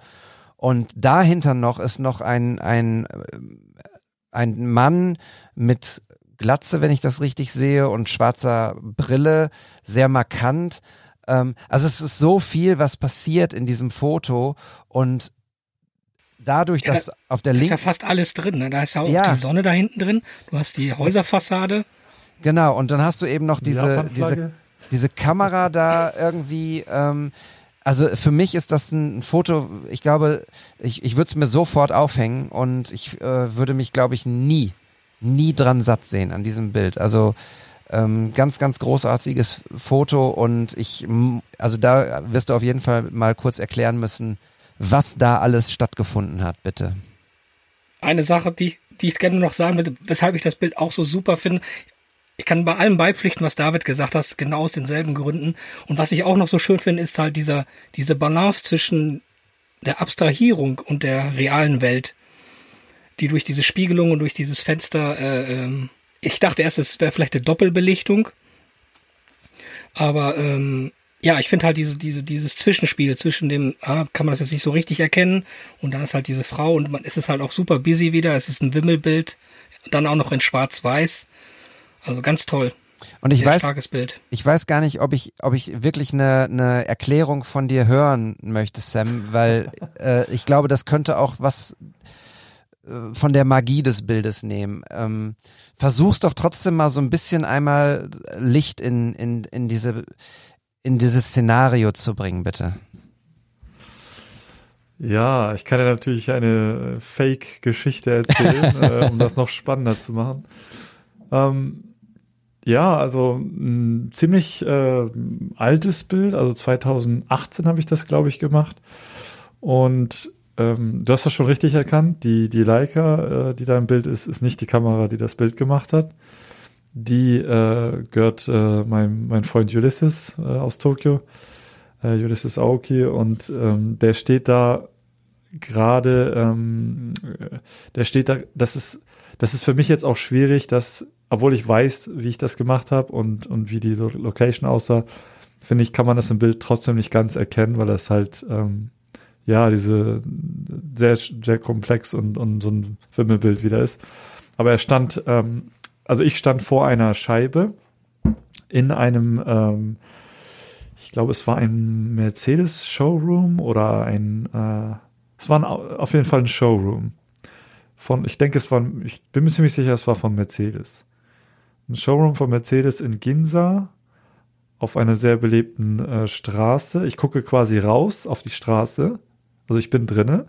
Und dahinter noch ist noch ein, ein, ein Mann mit Glatze, wenn ich das richtig sehe, und schwarzer Brille, sehr markant. Ähm, also es ist so viel, was passiert in diesem Foto und dadurch, Ja, dass da- auf der Da ist ja linken fast alles drin. Ne? Da ist ja auch Ja. die Sonne da hinten drin. Du hast die Häuserfassade. Genau, und dann hast du eben noch Die diese, diese, diese Kamera da irgendwie. Ähm, also für mich ist das ein Foto, ich glaube, ich, ich würde es mir sofort aufhängen und ich äh, würde mich, glaube ich, nie, nie dran satt sehen an diesem Bild. Also ähm, ganz, ganz großartiges Foto und ich, also da wirst du auf jeden Fall mal kurz erklären müssen, was da alles stattgefunden hat, bitte. Eine Sache, die, die ich gerne noch sagen will, weshalb ich das Bild auch so super finde. Ich kann bei allem beipflichten, was David gesagt hat, genau aus denselben Gründen. Und was ich auch noch so schön finde, ist halt dieser, diese Balance zwischen der Abstrahierung und der realen Welt, die durch diese Spiegelung und durch dieses Fenster, äh, ähm, ich dachte erst, es wäre vielleicht eine Doppelbelichtung. Aber ähm, ja, ich finde halt diese, diese, dieses Zwischenspiel zwischen dem, ah, kann man das jetzt nicht so richtig erkennen und da ist halt diese Frau und man, es ist halt auch super busy wieder, es ist ein Wimmelbild, dann auch noch in schwarz-weiß. Also ganz toll. Und ich Sehr weiß, starkes Bild. Ich weiß gar nicht, ob ich, ob ich wirklich eine, eine Erklärung von dir hören möchte, Sam, weil äh, ich glaube, das könnte auch was von der Magie des Bildes nehmen. Ähm, versuch's doch trotzdem mal so ein bisschen einmal Licht in, in, in diese in dieses Szenario zu bringen, bitte. Ja, ich kann ja natürlich eine äh, Fake-Geschichte erzählen, äh, um das noch spannender zu machen. Ähm, ja, also ein ziemlich äh, altes Bild, also 2018 habe ich das, glaube ich, gemacht. Und ähm, du hast das schon richtig erkannt, die, die Leica, äh, die da im Bild ist, ist nicht die Kamera, die das Bild gemacht hat. Die äh, gehört äh, meinem mein Freund Ulysses äh, aus Tokio, äh, Ulysses Aoki, und ähm, der steht da gerade, ähm, äh, der steht da, das ist, das ist für mich jetzt auch schwierig, dass, obwohl ich weiß, wie ich das gemacht habe und, und wie die Lo- Location aussah, finde ich, kann man das im Bild trotzdem nicht ganz erkennen, weil das halt, ähm, ja, diese sehr, sehr komplex und, und so ein Wimmelbild wieder ist. Aber er stand, ähm, also ich stand vor einer Scheibe in einem, ähm, ich glaube, es war ein Mercedes Showroom oder ein, äh, es war ein, auf jeden Fall ein Showroom. Von, ich denke, es war, ich bin mir ziemlich sicher, es war von Mercedes. Ein Showroom von Mercedes in Ginza auf einer sehr belebten äh, Straße. Ich gucke quasi raus auf die Straße. Also ich bin drinne.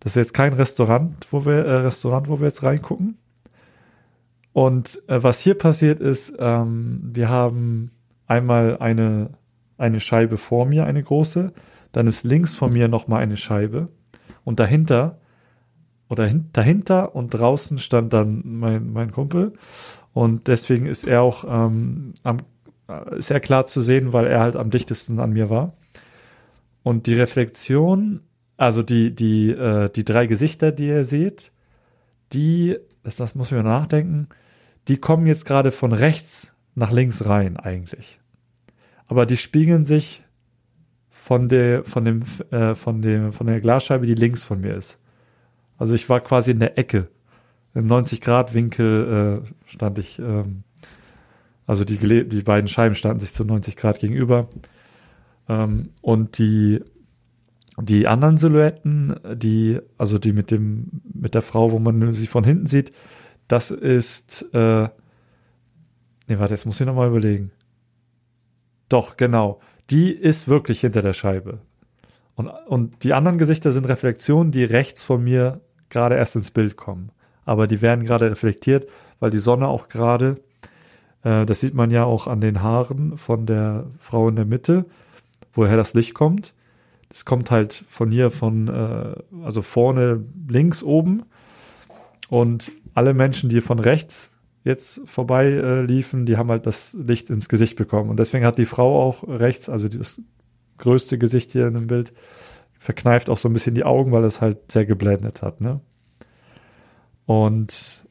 Das ist jetzt kein Restaurant, wo wir, äh, Restaurant, wo wir jetzt reingucken. Und äh, was hier passiert ist, ähm, wir haben einmal eine, eine Scheibe vor mir, eine große, dann ist links von mir nochmal eine Scheibe und dahinter oder hin, dahinter und draußen stand dann mein, mein Kumpel und deswegen ist er auch ähm, am, äh, ist er klar zu sehen, weil er halt am dichtesten an mir war. Und die Reflexion, also die, die, äh, die drei Gesichter, die ihr seht, die, das, das muss ich mir nachdenken, die kommen jetzt gerade von rechts nach links rein eigentlich. Aber die spiegeln sich von der, von dem, äh, von dem, von der Glasscheibe, die links von mir ist. Also ich war quasi in der Ecke. Im 90-Grad-Winkel äh, stand ich, ähm, also die, die beiden Scheiben standen sich zu 90 Grad gegenüber. Ähm, und die, die anderen Silhouetten, die, also die mit dem, mit der Frau, wo man sie von hinten sieht, das ist, äh, nee, warte, jetzt muss ich nochmal überlegen. Doch, genau. Die ist wirklich hinter der Scheibe. Und, und die anderen Gesichter sind Reflexionen, die rechts von mir gerade erst ins Bild kommen. Aber die werden gerade reflektiert, weil die Sonne auch gerade, äh, das sieht man ja auch an den Haaren von der Frau in der Mitte, woher das Licht kommt. Das kommt halt von hier, von, äh, also vorne links oben. Und alle Menschen, die von rechts jetzt vorbei äh, liefen, die haben halt das Licht ins Gesicht bekommen. Und deswegen hat die Frau auch rechts, also das größte Gesicht hier in dem Bild, verkneift auch so ein bisschen die Augen, weil es halt sehr geblendet hat. Ne? Und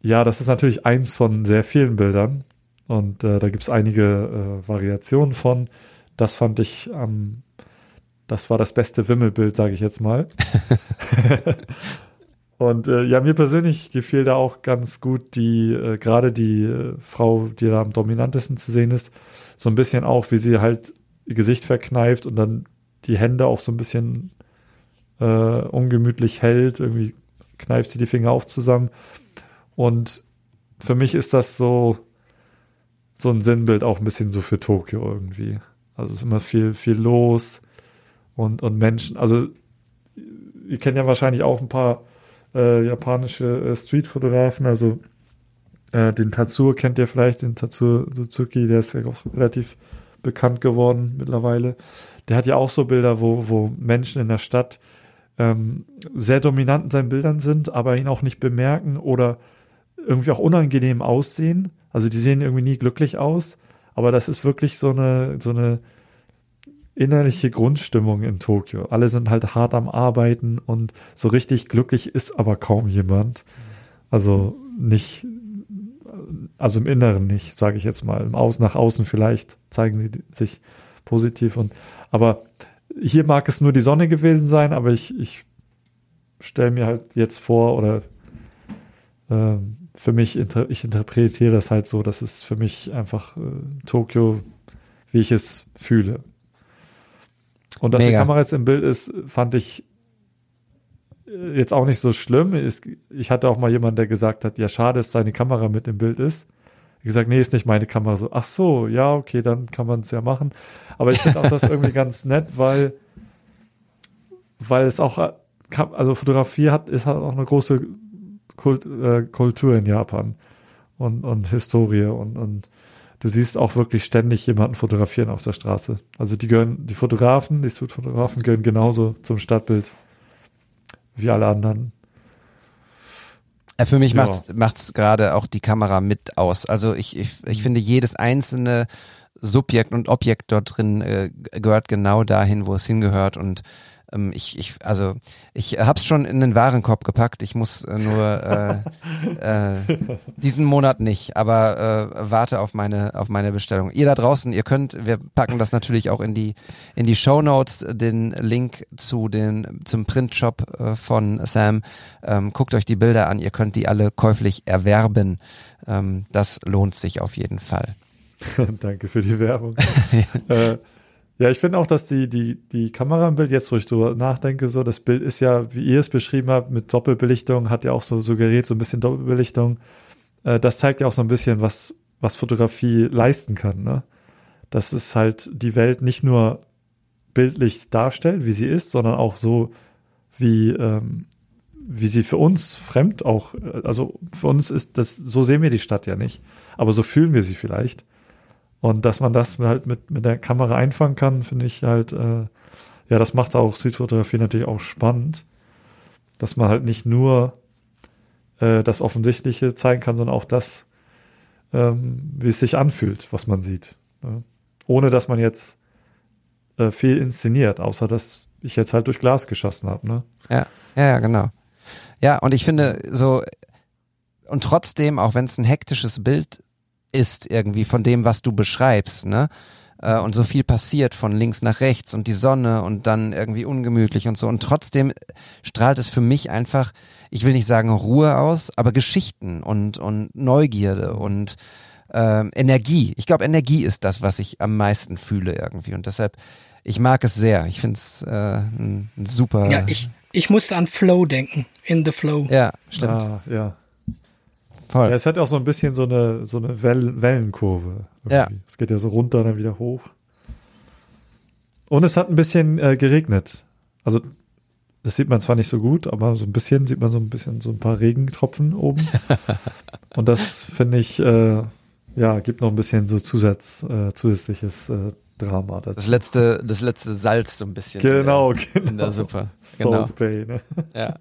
ja, das ist natürlich eins von sehr vielen Bildern. Und äh, da gibt es einige äh, Variationen von. Das fand ich am, ähm, das war das beste Wimmelbild, sage ich jetzt mal. Und äh, ja, mir persönlich gefiel da auch ganz gut die, äh, gerade die äh, Frau, die da am dominantesten zu sehen ist, so ein bisschen auch, wie sie halt ihr Gesicht verkneift und dann die Hände auch so ein bisschen äh, ungemütlich hält, irgendwie kneift sie die Finger auf zusammen. Und für mich ist das so, so ein Sinnbild auch ein bisschen so für Tokio irgendwie. Also es ist immer viel, viel los und, und Menschen. Also ihr kennt ja wahrscheinlich auch ein paar äh, japanische äh, Streetfotografen, also äh, den Tatsuo kennt ihr vielleicht, den Tatsuo Suzuki, der ist ja auch relativ bekannt geworden mittlerweile. Der hat ja auch so Bilder, wo, wo Menschen in der Stadt ähm, sehr dominant in seinen Bildern sind, aber ihn auch nicht bemerken oder irgendwie auch unangenehm aussehen. Also die sehen irgendwie nie glücklich aus, aber das ist wirklich so eine, so eine innerliche Grundstimmung in Tokio. Alle sind halt hart am Arbeiten und so richtig glücklich ist aber kaum jemand. Also nicht, also im Inneren nicht, sage ich jetzt mal. Im Außen, nach außen vielleicht zeigen sie sich positiv und, aber hier mag es nur die Sonne gewesen sein, aber ich, ich stelle mir halt jetzt vor oder äh, für mich, inter, ich interpretiere das halt so, dass es für mich einfach äh, Tokio, wie ich es fühle. Und dass Mega. die Kamera jetzt im Bild ist, fand ich äh, jetzt auch nicht so schlimm. Ich hatte auch mal jemanden, der gesagt hat, ja, schade, dass seine Kamera mit im Bild ist. Ich gesagt, nee, ist nicht meine Kamera. So, ach so, ja, okay, dann kann man es ja machen. Aber ich finde auch das irgendwie ganz nett, weil, weil es auch, also Fotografie hat, ist halt auch eine große Kult, äh, Kultur in Japan und, und Historie und, und du siehst auch wirklich ständig jemanden fotografieren auf der Straße. Also die gehören, die Fotografen, die Fotografen gehören genauso zum Stadtbild wie alle anderen. Äh, für mich ja. macht es gerade auch die Kamera mit aus. Also ich, ich, ich finde jedes einzelne Subjekt und Objekt dort drin äh, gehört genau dahin, wo es hingehört und ähm, ich, ich, also ich hab's schon in den Warenkorb gepackt. Ich muss äh, nur äh, äh, diesen Monat nicht, aber äh, warte auf meine auf meine Bestellung. Ihr da draußen, ihr könnt, wir packen das natürlich auch in die in die Show Notes, den Link zu den zum Printshop äh, von Sam. Ähm, guckt euch die Bilder an. Ihr könnt die alle käuflich erwerben. Ähm, das lohnt sich auf jeden Fall. Danke für die Werbung. äh, ja, ich finde auch, dass die, die, die Kamera im Bild, jetzt wo ich drüber nachdenke, so, das Bild ist ja, wie ihr es beschrieben habt, mit Doppelbelichtung, hat ja auch so suggeriert, so ein bisschen Doppelbelichtung. Äh, das zeigt ja auch so ein bisschen, was, was Fotografie leisten kann, ne? Dass es halt die Welt nicht nur bildlich darstellt, wie sie ist, sondern auch so, wie, ähm, wie sie für uns fremd auch, also für uns ist das, so sehen wir die Stadt ja nicht, aber so fühlen wir sie vielleicht. Und dass man das halt mit, mit der Kamera einfangen kann, finde ich halt, äh, ja, das macht auch Streetfotografie natürlich auch spannend. Dass man halt nicht nur äh, das Offensichtliche zeigen kann, sondern auch das, ähm, wie es sich anfühlt, was man sieht. Ne? Ohne dass man jetzt äh, viel inszeniert, außer dass ich jetzt halt durch Glas geschossen habe. Ne? Ja, ja, ja, genau. Ja, und ich finde so, und trotzdem, auch wenn es ein hektisches Bild ist irgendwie von dem, was du beschreibst, ne? Äh, und so viel passiert von links nach rechts und die Sonne und dann irgendwie ungemütlich und so. Und trotzdem strahlt es für mich einfach, ich will nicht sagen Ruhe aus, aber Geschichten und, und Neugierde und äh, Energie. Ich glaube, Energie ist das, was ich am meisten fühle irgendwie. Und deshalb, ich mag es sehr. Ich finde es äh, ein super. Ja, ich, ich musste an Flow denken. In the Flow. Ja, stimmt. Ah, ja. Voll. Ja, es hat auch so ein bisschen so eine, so eine Wellen Wellenkurve. Irgendwie. Ja. Es geht ja so runter, dann wieder hoch. Und es hat ein bisschen äh, geregnet. Also das sieht man zwar nicht so gut, aber so ein bisschen sieht man so ein bisschen so ein paar Regentropfen oben. Und das finde ich, äh, ja, gibt noch ein bisschen so Zusatz, äh, zusätzliches äh, Drama dazu. Das letzte, das letzte Salz so ein bisschen. Genau, in der, genau. In der Suppe. Genau. Salt Bay, ne? Ja.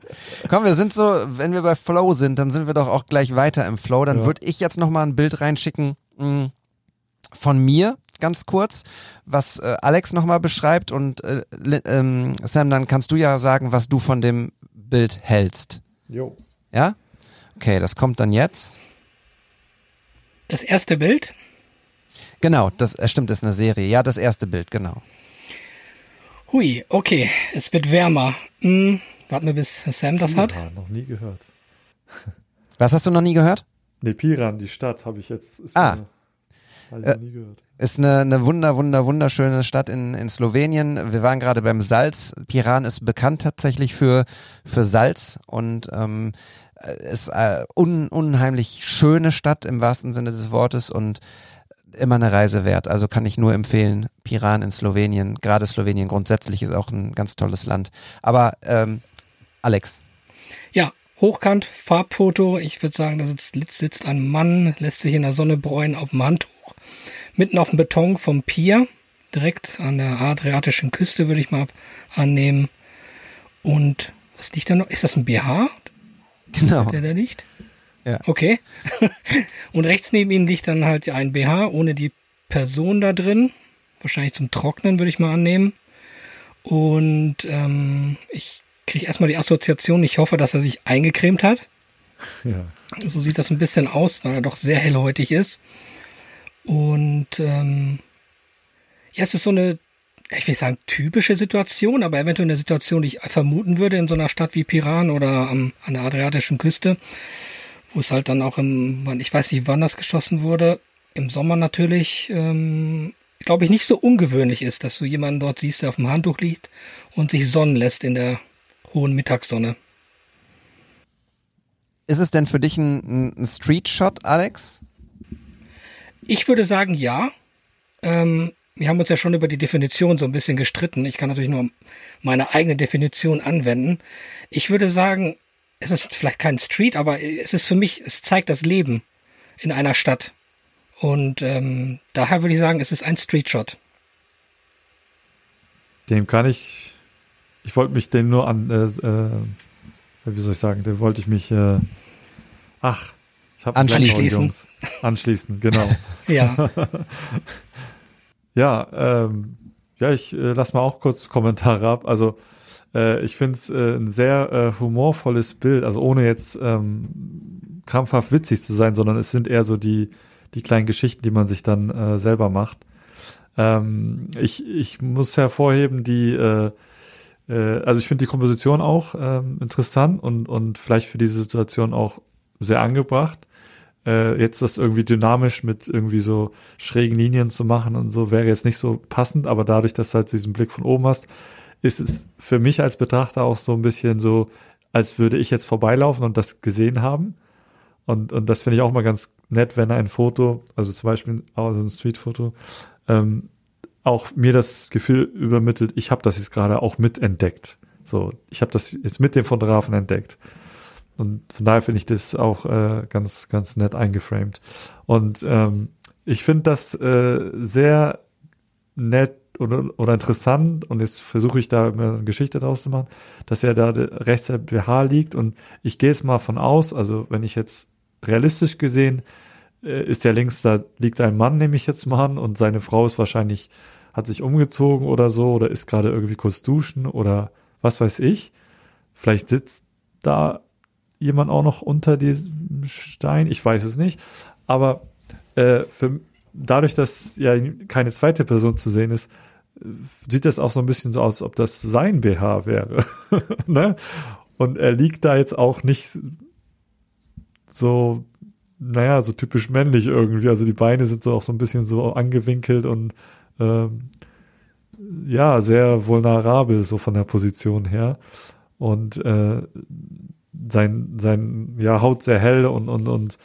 Komm, wir sind so, wenn wir bei Flow sind, dann sind wir doch auch gleich weiter im Flow. Dann Ja. würde ich jetzt nochmal ein Bild reinschicken mh, von mir, ganz kurz, was äh, Alex nochmal beschreibt. Und äh, ähm, Sam, dann kannst du ja sagen, was du von dem Bild hältst. Jo. Ja? Okay, das kommt dann jetzt. Das erste Bild. Genau, das äh, stimmt, das ist eine Serie. Ja, das erste Bild, genau. Hui, okay, es wird wärmer. Hm, warten wir, bis Sam das hat. Piran, noch nie gehört. Was hast du noch nie gehört? Nee, Piran, die Stadt, habe ich jetzt. Ist Ah. mir- ich Äh, noch nie gehört. Ist eine, eine wunder, wunder, wunderschöne Stadt in, in Slowenien. Wir waren gerade beim Salz. Piran ist bekannt tatsächlich für, für Salz und ähm, ist äh, un, unheimlich schöne Stadt im wahrsten Sinne des Wortes und immer eine Reise wert. Also kann ich nur empfehlen. Piran in Slowenien, gerade Slowenien grundsätzlich ist auch ein ganz tolles Land. Aber ähm, Alex, Ja, hochkant, Farbfoto. Ich würde sagen, da sitzt, sitzt ein Mann, lässt sich in der Sonne bräunen auf dem Handtuch. Mitten auf dem Beton vom Pier, direkt an der adriatischen Küste, würde ich mal annehmen. Und was liegt da noch? Ist das ein BH, genau. der da liegt? Ja. Okay. Und rechts neben ihm liegt dann halt ein BH ohne die Person da drin. Wahrscheinlich zum Trocknen, würde ich mal annehmen. Und ähm, ich kriege erstmal die Assoziation, ich hoffe, dass er sich eingecremt hat. Ja. So sieht das ein bisschen aus, weil er doch sehr hellhäutig ist. Und ähm, ja, es ist so eine, ich will nicht sagen typische Situation, aber eventuell eine Situation, die ich vermuten würde in so einer Stadt wie Piran oder am, an der adriatischen Küste, wo es halt dann auch im, ich weiß nicht, wann das geschossen wurde, im Sommer natürlich, ähm, glaube ich, nicht so ungewöhnlich ist, dass du jemanden dort siehst, der auf dem Handtuch liegt und sich sonnen lässt in der hohen Mittagssonne. Ist es denn für dich ein, ein Street-Shot, Alex? Ich würde sagen, ja. Ähm, wir haben uns ja schon über die Definition so ein bisschen gestritten. Ich kann natürlich nur meine eigene Definition anwenden. Ich würde sagen, es ist vielleicht kein Street, aber es ist für mich, es zeigt das Leben in einer Stadt. Und ähm, daher würde ich sagen, es ist ein Streetshot. Dem kann ich. Ich wollte mich dem nur an. Äh, äh, wie soll ich sagen? Dem wollte ich mich. Äh, ach, ich habe Anschließen. Anschließen, genau. Ja, Ja, ähm, ja, ich äh, lass mal auch kurz Kommentare ab. Also äh, ich finde es äh, ein sehr äh, humorvolles Bild, also ohne jetzt ähm, krampfhaft witzig zu sein, sondern es sind eher so die, die kleinen Geschichten, die man sich dann äh, selber macht. Ähm, ich, ich muss hervorheben, die, äh, äh, also ich finde die Komposition auch ähm, interessant und, und vielleicht für diese Situation auch sehr angebracht äh, jetzt das irgendwie dynamisch mit irgendwie so schrägen Linien zu machen und so wäre jetzt nicht so passend, aber dadurch, dass du halt diesen Blick von oben hast, ist es für mich als Betrachter auch so ein bisschen so, als würde ich jetzt vorbeilaufen und das gesehen haben. Und, und das finde ich auch mal ganz nett, wenn ein Foto, also zum Beispiel auch so ein Streetfoto, ähm, auch mir das Gefühl übermittelt, ich habe das jetzt gerade auch mitentdeckt. So, ich habe das jetzt mit dem Fotografen entdeckt. Und von daher finde ich das auch äh, ganz, ganz nett eingeframed. Und ähm, ich finde das äh, sehr nett oder, oder interessant und jetzt versuche ich da eine Geschichte draus zu machen, dass er da rechts der BH liegt und ich gehe jetzt mal von aus, also wenn ich jetzt realistisch gesehen, äh, ist ja links, da liegt ein Mann, nehme ich jetzt mal an, und seine Frau ist wahrscheinlich, hat sich umgezogen oder so oder ist gerade irgendwie kurz duschen oder was weiß ich. Vielleicht sitzt da jemand auch noch unter diesem Stein, ich weiß es nicht. Aber äh, für, dadurch, dass ja keine zweite Person zu sehen ist, sieht das auch so ein bisschen so aus, als ob das sein BH wäre. ne? Und er liegt da jetzt auch nicht so, naja, so typisch männlich irgendwie. Also die Beine sind so auch so ein bisschen so angewinkelt und ähm, ja, sehr vulnerabel so von der Position her. Und äh, sein, sein, ja, Haut sehr hell und, und, und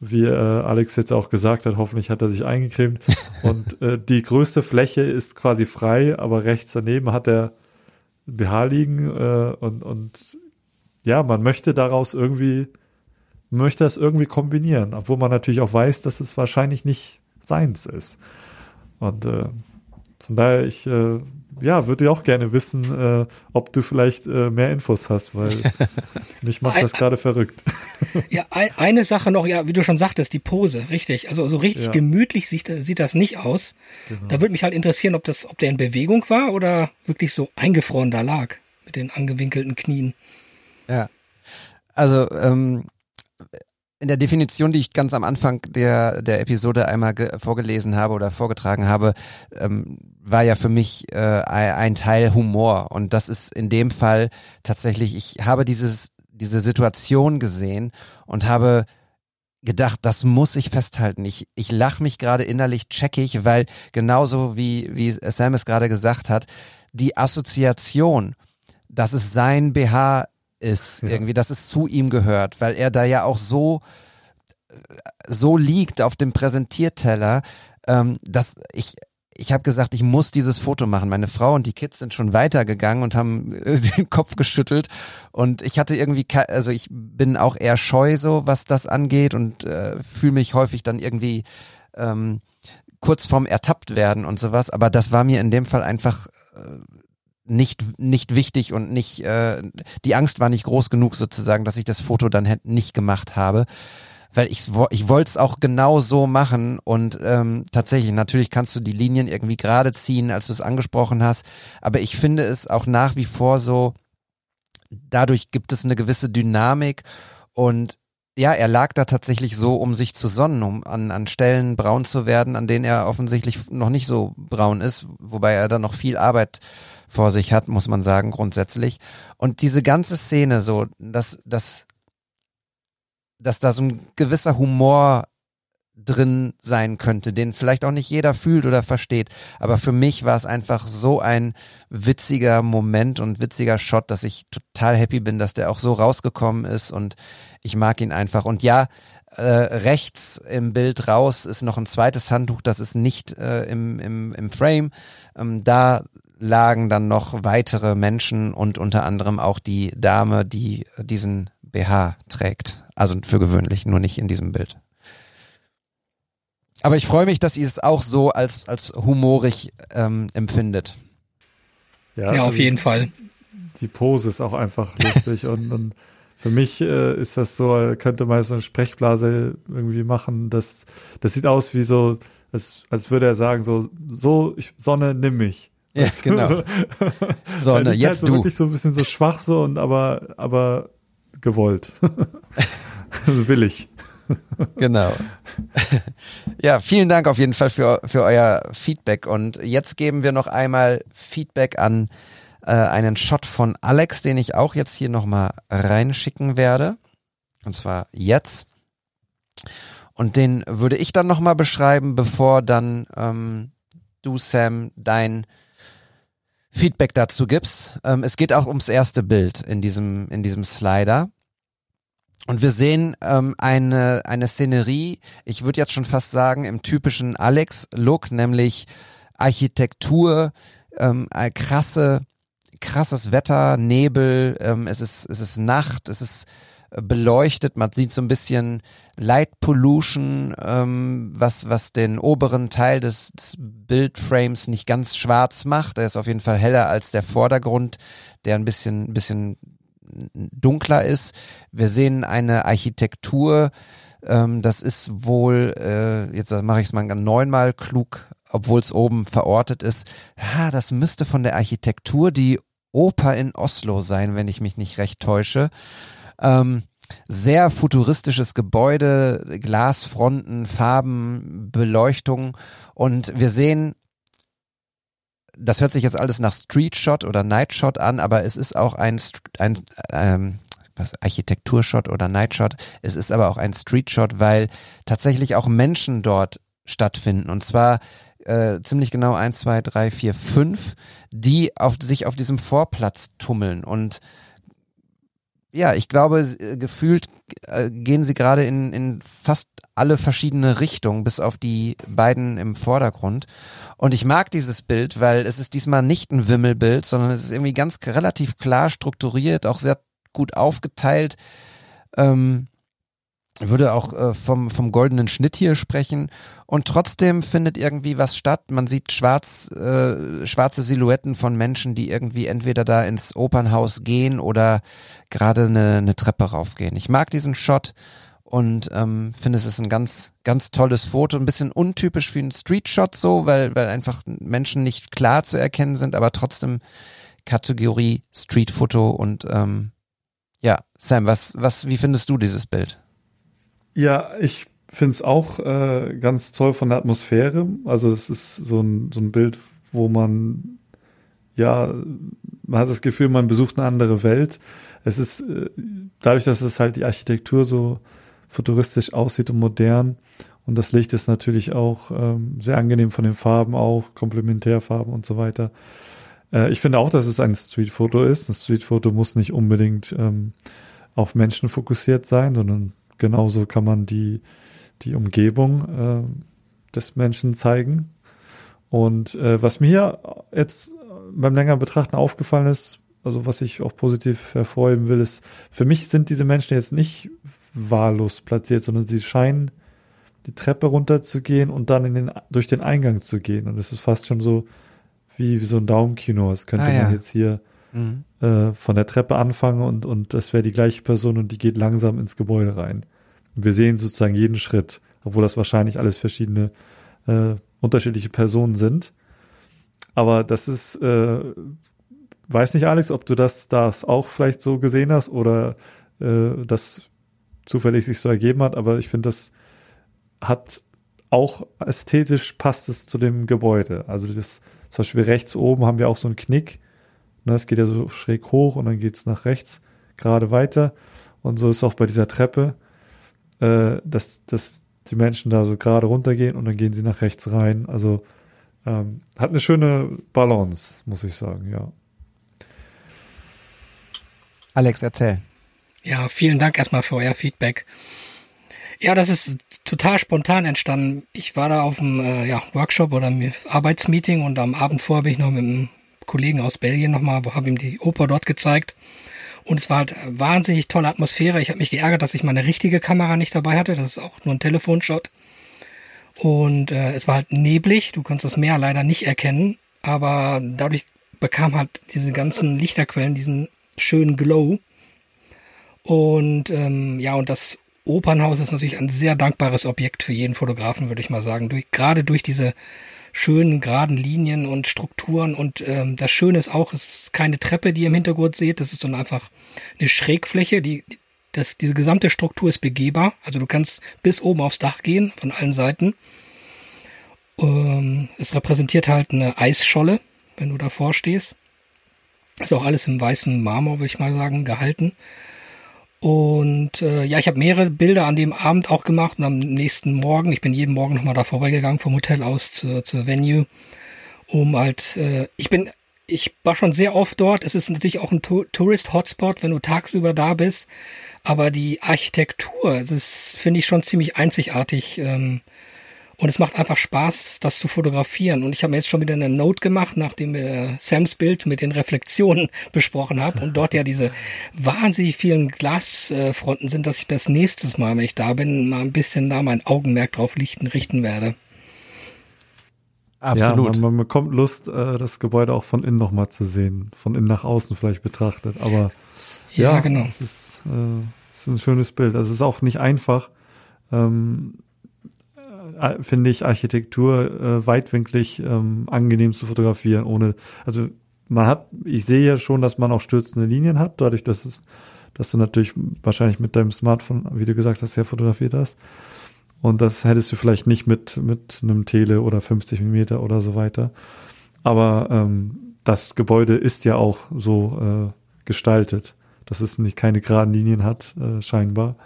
wie äh, Alex jetzt auch gesagt hat, hoffentlich hat er sich eingecremt. Und äh, die größte Fläche ist quasi frei, aber rechts daneben hat er BH liegen äh, und, und ja, man möchte daraus irgendwie, möchte das irgendwie kombinieren, obwohl man natürlich auch weiß, dass es wahrscheinlich nicht seins ist. Und äh, von daher, ich äh, ja, würde auch gerne wissen, äh, ob du vielleicht äh, mehr Infos hast, weil mich macht das gerade verrückt. ja, ein, eine Sache noch, ja, wie du schon sagtest, die Pose, richtig. Also so richtig Ja. gemütlich sieht, sieht das nicht aus. Genau. Da würde mich halt interessieren, ob das, ob der in Bewegung war oder wirklich so eingefroren da lag mit den angewinkelten Knien. Ja. Also ähm, in der Definition, die ich ganz am Anfang der, der Episode einmal ge- vorgelesen habe oder vorgetragen habe, ähm, war ja für mich äh, ein, Teil Humor. Und das ist in dem Fall tatsächlich, ich habe dieses, diese Situation gesehen und habe gedacht, das muss ich festhalten. Ich, ich lach mich gerade innerlich checkig, weil genauso wie, wie Sam es gerade gesagt hat, die Assoziation, dass es sein BH ist, Ja. irgendwie, dass es zu ihm gehört, weil er da ja auch so, so liegt auf dem Präsentierteller, ähm, dass ich, ich habe gesagt, ich muss dieses Foto machen. Meine Frau und die Kids sind schon weitergegangen und haben äh, den Kopf geschüttelt. Und ich hatte irgendwie, also ich bin auch eher scheu so, was das angeht und äh, fühle mich häufig dann irgendwie ähm, kurz vorm ertappt werden und sowas. Aber das war mir in dem Fall einfach äh, nicht nicht wichtig und nicht äh, die Angst war nicht groß genug sozusagen, dass ich das Foto dann nicht gemacht habe. Weil ich ich wollte es auch genau so machen und ähm, tatsächlich natürlich kannst du die Linien irgendwie gerade ziehen, als du es angesprochen hast, aber ich finde es auch nach wie vor so dadurch gibt es eine gewisse Dynamik und ja, er lag da tatsächlich so, um sich zu sonnen, um an, an Stellen braun zu werden, an denen er offensichtlich noch nicht so braun ist, wobei er da noch viel Arbeit vor sich hat, muss man sagen, grundsätzlich. Und diese ganze Szene so, dass, dass, dass da so ein gewisser Humor drin sein könnte, den vielleicht auch nicht jeder fühlt oder versteht. Aber für mich war es einfach so ein witziger Moment und witziger Shot, dass ich total happy bin, dass der auch so rausgekommen ist und ich mag ihn einfach. Und ja, äh, rechts im Bild raus ist noch ein zweites Handtuch, das ist nicht äh, im, im, im Frame. Ähm, da lagen dann noch weitere Menschen und unter anderem auch die Dame, die diesen BH trägt. Also für gewöhnlich, nur nicht in diesem Bild. Aber ich freue mich, dass ihr es auch so als, als humorig ähm, empfindet. Ja, auf also jeden Fall. Die Pose ist auch einfach lustig und, und für mich äh, ist das so, könnte man so eine Sprechblase irgendwie machen. Das, das sieht aus wie so, als, als würde er sagen, so, so, ich, Sonne, nimm mich. Ja, genau. Sonne, liegt jetzt halt so du. wirklich so ein bisschen so schwach so und aber, aber gewollt. Willig. Genau. ja, vielen Dank auf jeden Fall für, für euer Feedback. Und jetzt geben wir noch einmal Feedback an äh, einen Shot von Alex, den ich auch jetzt hier nochmal reinschicken werde. Und zwar jetzt. Und den würde ich dann nochmal beschreiben, bevor dann ähm, du, Sam, dein Feedback dazu gibst. Ähm, es geht auch ums erste Bild in diesem, in diesem Slider. Und wir sehen ähm, eine, eine Szenerie, ich würde jetzt schon fast sagen, im typischen Alex-Look, nämlich Architektur, ähm, äh, krasse, krasses Wetter, Nebel, ähm, es, ist, es ist Nacht, es ist beleuchtet, man sieht so ein bisschen Light Pollution, ähm, was, was den oberen Teil des, des Bildframes nicht ganz schwarz macht. Er ist auf jeden Fall heller als der Vordergrund, der ein bisschen, bisschen dunkler ist. Wir sehen eine Architektur, ähm, das ist wohl, äh, jetzt mache ich es mal neunmal klug, obwohl es oben verortet ist. Ha, das müsste von der Architektur die Oper in Oslo sein, wenn ich mich nicht recht täusche. Ähm, sehr futuristisches Gebäude, Glasfronten, Farben, Beleuchtung und wir sehen das hört sich jetzt alles nach Street Shot oder Night Shot an, aber es ist auch ein, ein ähm, was, Architekturshot oder Night Shot. Es ist aber auch ein Street Shot, weil tatsächlich auch Menschen dort stattfinden. Und zwar äh, ziemlich genau eins, zwei, drei, vier, fünf, die auf, sich auf diesem Vorplatz tummeln. Und ja, ich glaube, äh, gefühlt äh, gehen sie gerade in, in fast alle verschiedene Richtungen, bis auf die beiden im Vordergrund. Und ich mag dieses Bild, weil es ist diesmal nicht ein Wimmelbild, sondern es ist irgendwie ganz relativ klar strukturiert, auch sehr gut aufgeteilt. Ähm, würde auch äh, vom, vom goldenen Schnitt hier sprechen und trotzdem findet irgendwie was statt. Man sieht schwarz, äh, schwarze Silhouetten von Menschen, die irgendwie entweder da ins Opernhaus gehen oder gerade eine, eine Treppe raufgehen. Ich mag diesen Shot und ähm, finde es ist ein ganz, ganz tolles Foto. Ein bisschen untypisch für einen Street-Shot so, weil, weil einfach Menschen nicht klar zu erkennen sind, aber trotzdem Kategorie Street-Foto und ähm, ja, Sam, was, was, wie findest du dieses Bild? Ja, ich finde es auch äh, ganz toll von der Atmosphäre. Also es ist so ein, so ein Bild, wo man ja, man hat das Gefühl, man besucht eine andere Welt. Es ist äh, dadurch, dass es halt die Architektur so futuristisch aussieht und modern und das Licht ist natürlich auch ähm, sehr angenehm von den Farben auch, Komplementärfarben und so weiter. Äh, ich finde auch, dass es ein Streetfoto ist. Ein Streetfoto muss nicht unbedingt ähm, auf Menschen fokussiert sein, sondern genauso kann man die, die Umgebung äh, des Menschen zeigen. Und äh, was mir jetzt beim längeren Betrachten aufgefallen ist, also was ich auch positiv hervorheben will, ist, für mich sind diese Menschen jetzt nicht wahllos platziert, sondern sie scheinen die Treppe runterzugehen und dann in den, durch den Eingang zu gehen. Und es ist fast schon so wie, wie so ein Daumenkino. Das könnte Ah, ja. man jetzt hier Mhm. äh, von der Treppe anfangen und, und das wäre die gleiche Person und die geht langsam ins Gebäude rein. Wir sehen sozusagen jeden Schritt, obwohl das wahrscheinlich alles verschiedene äh, unterschiedliche Personen sind. Aber das ist, äh, weiß nicht, Alex, ob du das, das auch vielleicht so gesehen hast oder äh, das zufällig sich so ergeben hat, aber ich finde, das hat auch ästhetisch passt es zu dem Gebäude. Also das, zum Beispiel rechts oben haben wir auch so einen Knick. Ne, es geht ja so schräg hoch und dann geht's nach rechts gerade weiter. Und so ist auch bei dieser Treppe, äh, dass, dass die Menschen da so gerade runtergehen und dann gehen sie nach rechts rein. Also ähm, hat eine schöne Balance, muss ich sagen, ja. Alex, erzähl. Ja, vielen Dank erstmal für euer Feedback. Ja, das ist total spontan entstanden. Ich war da auf einem äh, ja, Workshop oder einem Arbeitsmeeting und am Abend vorher bin ich noch mit einem Kollegen aus Belgien nochmal, habe ihm die Oper dort gezeigt. Und es war halt wahnsinnig tolle Atmosphäre. Ich habe mich geärgert, dass ich meine richtige Kamera nicht dabei hatte. Das ist auch nur ein Telefonshot. Und äh, es war halt neblig. Du konntest das Meer leider nicht erkennen. Aber dadurch bekam halt diese ganzen Lichterquellen diesen schönen Glow. Und ähm, ja, und das Opernhaus ist natürlich ein sehr dankbares Objekt für jeden Fotografen, würde ich mal sagen. Durch, gerade durch diese schönen geraden Linien und Strukturen. Und ähm, das Schöne ist auch, es ist keine Treppe, die ihr im Hintergrund seht. Das ist sondern einfach eine Schrägfläche. Die, das, diese gesamte Struktur ist begehbar. Also du kannst bis oben aufs Dach gehen, von allen Seiten. Ähm, es repräsentiert halt eine Eisscholle, wenn du davor stehst. Ist auch alles im weißen Marmor, würde ich mal sagen, gehalten. Und äh, ja, ich habe mehrere Bilder an dem Abend auch gemacht und am nächsten Morgen, ich bin jeden Morgen nochmal da vorbeigegangen vom Hotel aus zur, zur Venue, um halt, äh, ich bin, ich war schon sehr oft dort. Es ist natürlich auch ein Tourist-Hotspot, wenn du tagsüber da bist. Aber die Architektur, das finde ich schon ziemlich einzigartig. Ähm, und es macht einfach Spaß, das zu fotografieren. Und ich habe mir jetzt schon wieder eine Note gemacht, nachdem wir Sams Bild mit den Reflexionen besprochen haben und dort ja diese wahnsinnig vielen Glasfronten sind, dass ich das nächstes Mal, wenn ich da bin, mal ein bisschen da mein Augenmerk drauf lichten, richten werde. Absolut. Ja, man, man bekommt Lust, äh, das Gebäude auch von innen nochmal zu sehen, von innen nach außen vielleicht betrachtet. Aber Ja, ja, genau. es ist, äh, es ist ein schönes Bild. Also es ist auch nicht einfach, ähm, äh, finde ich, Architektur äh, weitwinklig ähm, angenehm zu fotografieren, ohne, also man hat, ich sehe ja schon, dass man auch stürzende Linien hat, dadurch, dass es, dass du natürlich wahrscheinlich mit deinem Smartphone, wie du gesagt hast, ja fotografiert hast. Und das hättest du vielleicht nicht mit, mit einem Tele oder 50 Millimeter oder so weiter. Aber ähm, das Gebäude ist ja auch so äh, gestaltet, dass es nicht keine geraden Linien hat, äh, scheinbar.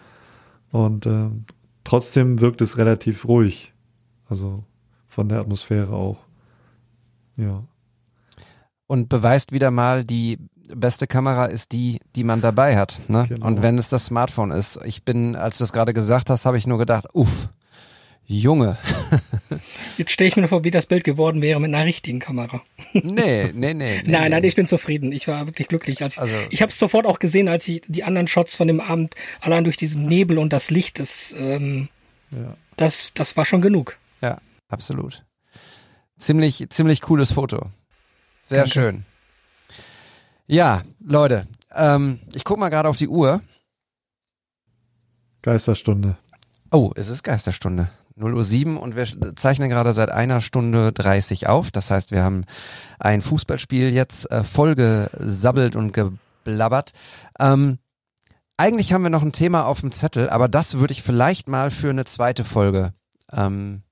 Und äh, trotzdem wirkt es relativ ruhig. Also von der Atmosphäre auch. Ja. und beweist wieder mal die beste Kamera ist die, die man dabei hat. Ne? Genau. Und wenn es das Smartphone ist. Ich bin, als du es gerade gesagt hast, habe ich nur gedacht, uff, Junge. Jetzt stelle ich mir nur vor, wie das Bild geworden wäre mit einer richtigen Kamera. nee, nee, nee. nee nein, nee. nein, ich bin zufrieden. Ich war wirklich glücklich. Als Also- ich habe es sofort auch gesehen, als ich die anderen Shots von dem Abend allein durch diesen Nebel und das Licht, das, ähm, Ja. das, das war schon genug. Ja, absolut. Ziemlich, ziemlich cooles Foto. Sehr Danke. schön. Ja, Leute, ähm, ich guck mal gerade auf die Uhr. Geisterstunde. Oh, es ist Geisterstunde. 0 Uhr 7 und wir zeichnen gerade seit einer Stunde 30 auf. Das heißt, wir haben ein Fußballspiel jetzt äh, vollgesabbelt und geblabbert. Ähm, eigentlich haben wir noch ein Thema auf dem Zettel, aber das würde ich vielleicht mal für eine zweite Folge ähm,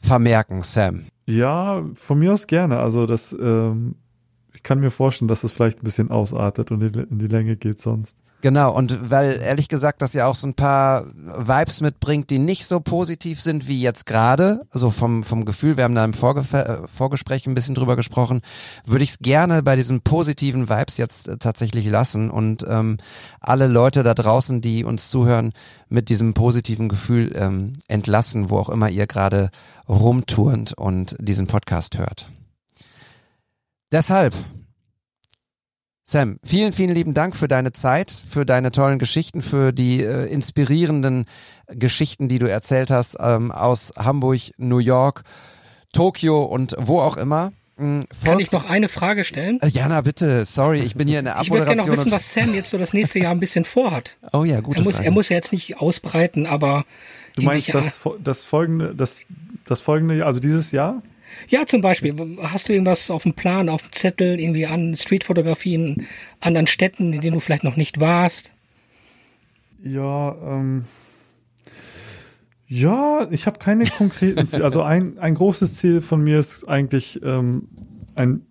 vermerken, Sam. Ja, von mir aus gerne. Also das, ähm, ich kann mir vorstellen, dass es vielleicht ein bisschen ausartet und in die Länge geht sonst. Genau, und weil ehrlich gesagt das ja auch so ein paar Vibes mitbringt, die nicht so positiv sind wie jetzt gerade, also vom, vom Gefühl, wir haben da im Vorgef äh, Vorgespräch ein bisschen drüber gesprochen, würde ich es gerne bei diesen positiven Vibes jetzt äh, tatsächlich lassen und ähm, alle Leute da draußen, die uns zuhören, mit diesem positiven Gefühl ähm, entlassen, wo auch immer ihr gerade rumturnt und diesen Podcast hört. Deshalb Sam, vielen, vielen lieben Dank für deine Zeit, für deine tollen Geschichten, für die äh, inspirierenden Geschichten, die du erzählt hast ähm, aus Hamburg, New York, Tokio und wo auch immer. Mm, Kann folgt- ich noch eine Frage stellen? Äh, Jana, bitte, sorry, ich bin hier in der Ich würde gerne Abmoderation. noch wissen, was Sam jetzt so das nächste Jahr ein bisschen vorhat. oh ja, gute Er muss, Frage. er muss ja jetzt nicht ausbreiten, aber Du meinst das, das folgende, das, das folgende, also dieses Jahr? Ja, zum Beispiel. Hast du irgendwas auf dem Plan, auf dem Zettel, irgendwie an Streetfotografie in anderen Städten, in denen du vielleicht noch nicht warst? Ja, ähm, ja, ich habe keine konkreten Ziele. Also ein, ein großes Ziel von mir ist eigentlich ähm, ein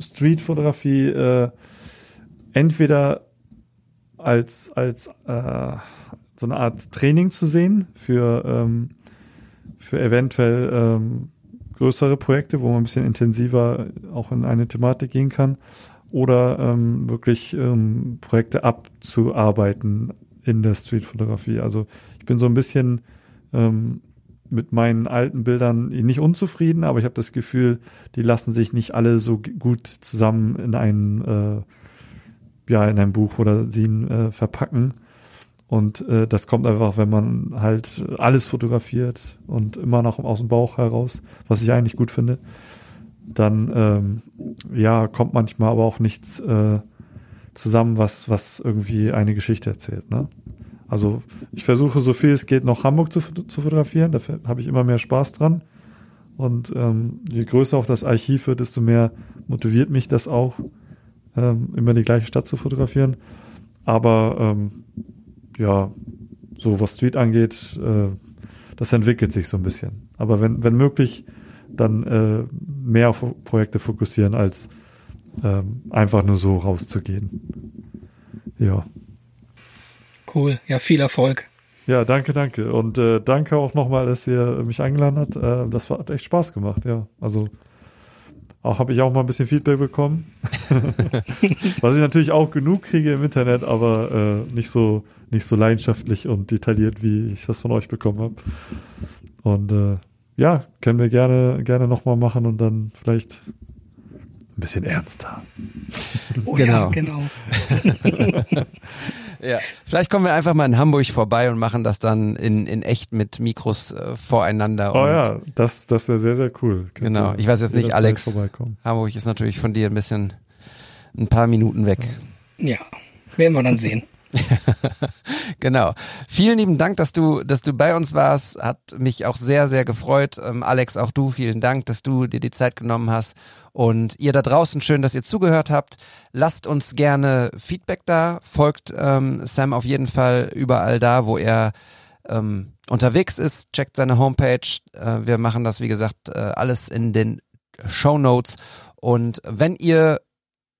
Streetfotografie äh, entweder als als äh, so eine Art Training zu sehen für ähm, für eventuell ähm, größere Projekte, wo man ein bisschen intensiver auch in eine Thematik gehen kann oder ähm, wirklich ähm, Projekte abzuarbeiten in der Streetfotografie. Also ich bin so ein bisschen ähm, mit meinen alten Bildern nicht unzufrieden, aber ich habe das Gefühl, die lassen sich nicht alle so gut zusammen in ein äh, ja in ein Buch oder sie äh, verpacken. Und äh, das kommt einfach, wenn man halt alles fotografiert und immer noch aus dem Bauch heraus, was ich eigentlich gut finde dann ähm, ja kommt manchmal aber auch nichts äh, zusammen, was was irgendwie eine Geschichte erzählt. Ne? Also ich versuche so viel es geht noch Hamburg zu, zu fotografieren, da habe ich immer mehr Spaß dran. Und ähm, je größer auch das Archiv wird, desto mehr motiviert mich das auch, ähm, immer die gleiche Stadt zu fotografieren. Aber ähm, ja, so was Street angeht, äh, das entwickelt sich so ein bisschen. Aber wenn, wenn möglich, dann äh, mehr auf Projekte fokussieren, als ähm, einfach nur so rauszugehen. Ja. Cool. Ja, viel Erfolg. Ja, danke, danke. Und äh, danke auch nochmal, dass ihr mich eingeladen habt. Äh, das hat echt Spaß gemacht, ja. Also auch habe ich auch mal ein bisschen Feedback bekommen. Was ich natürlich auch genug kriege im Internet, aber äh, nicht so nicht so leidenschaftlich und detailliert, wie ich das von euch bekommen habe. Und äh, ja, können wir gerne gerne nochmal machen und dann vielleicht ein bisschen ernster. Oh, Genau. Ja, genau. Ja. Vielleicht kommen wir einfach mal in Hamburg vorbei und machen das dann in, in echt mit Mikros äh, voreinander. Oh und ja, das das wäre sehr sehr cool. Könnt Genau. Ich weiß jetzt nicht, Alex. Hamburg ist natürlich von dir ein bisschen ein paar Minuten weg. Ja, werden wir dann sehen. Genau. Vielen lieben Dank, dass du, dass du bei uns warst. Hat mich auch sehr, sehr gefreut. Ähm, Alex, auch du, vielen Dank, dass du dir die Zeit genommen hast. Und ihr da draußen, schön, dass ihr zugehört habt. Lasst uns gerne Feedback da. Folgt ähm, Sam auf jeden Fall überall da, wo er ähm, unterwegs ist. Checkt seine Homepage. Äh, wir machen das, wie gesagt, äh, alles in den Show Notes. Und wenn ihr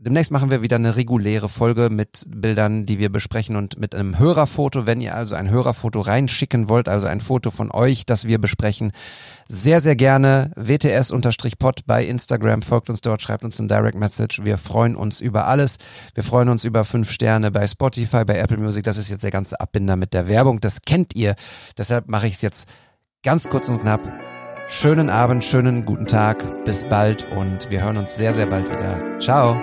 Demnächst machen wir wieder eine reguläre Folge mit Bildern, die wir besprechen und mit einem Hörerfoto. Wenn ihr also ein Hörerfoto reinschicken wollt, also ein Foto von euch, das wir besprechen, sehr, sehr gerne WTS-Pod bei Instagram. Folgt uns dort, schreibt uns ein Direct Message. Wir freuen uns über alles. Wir freuen uns über fünf Sterne bei Spotify, bei Apple Music. Das ist jetzt der ganze Abbinder mit der Werbung. Das kennt ihr. Deshalb mache ich es jetzt ganz kurz und knapp. Schönen Abend, schönen guten Tag. Bis bald und wir hören uns sehr, sehr bald wieder. Ciao.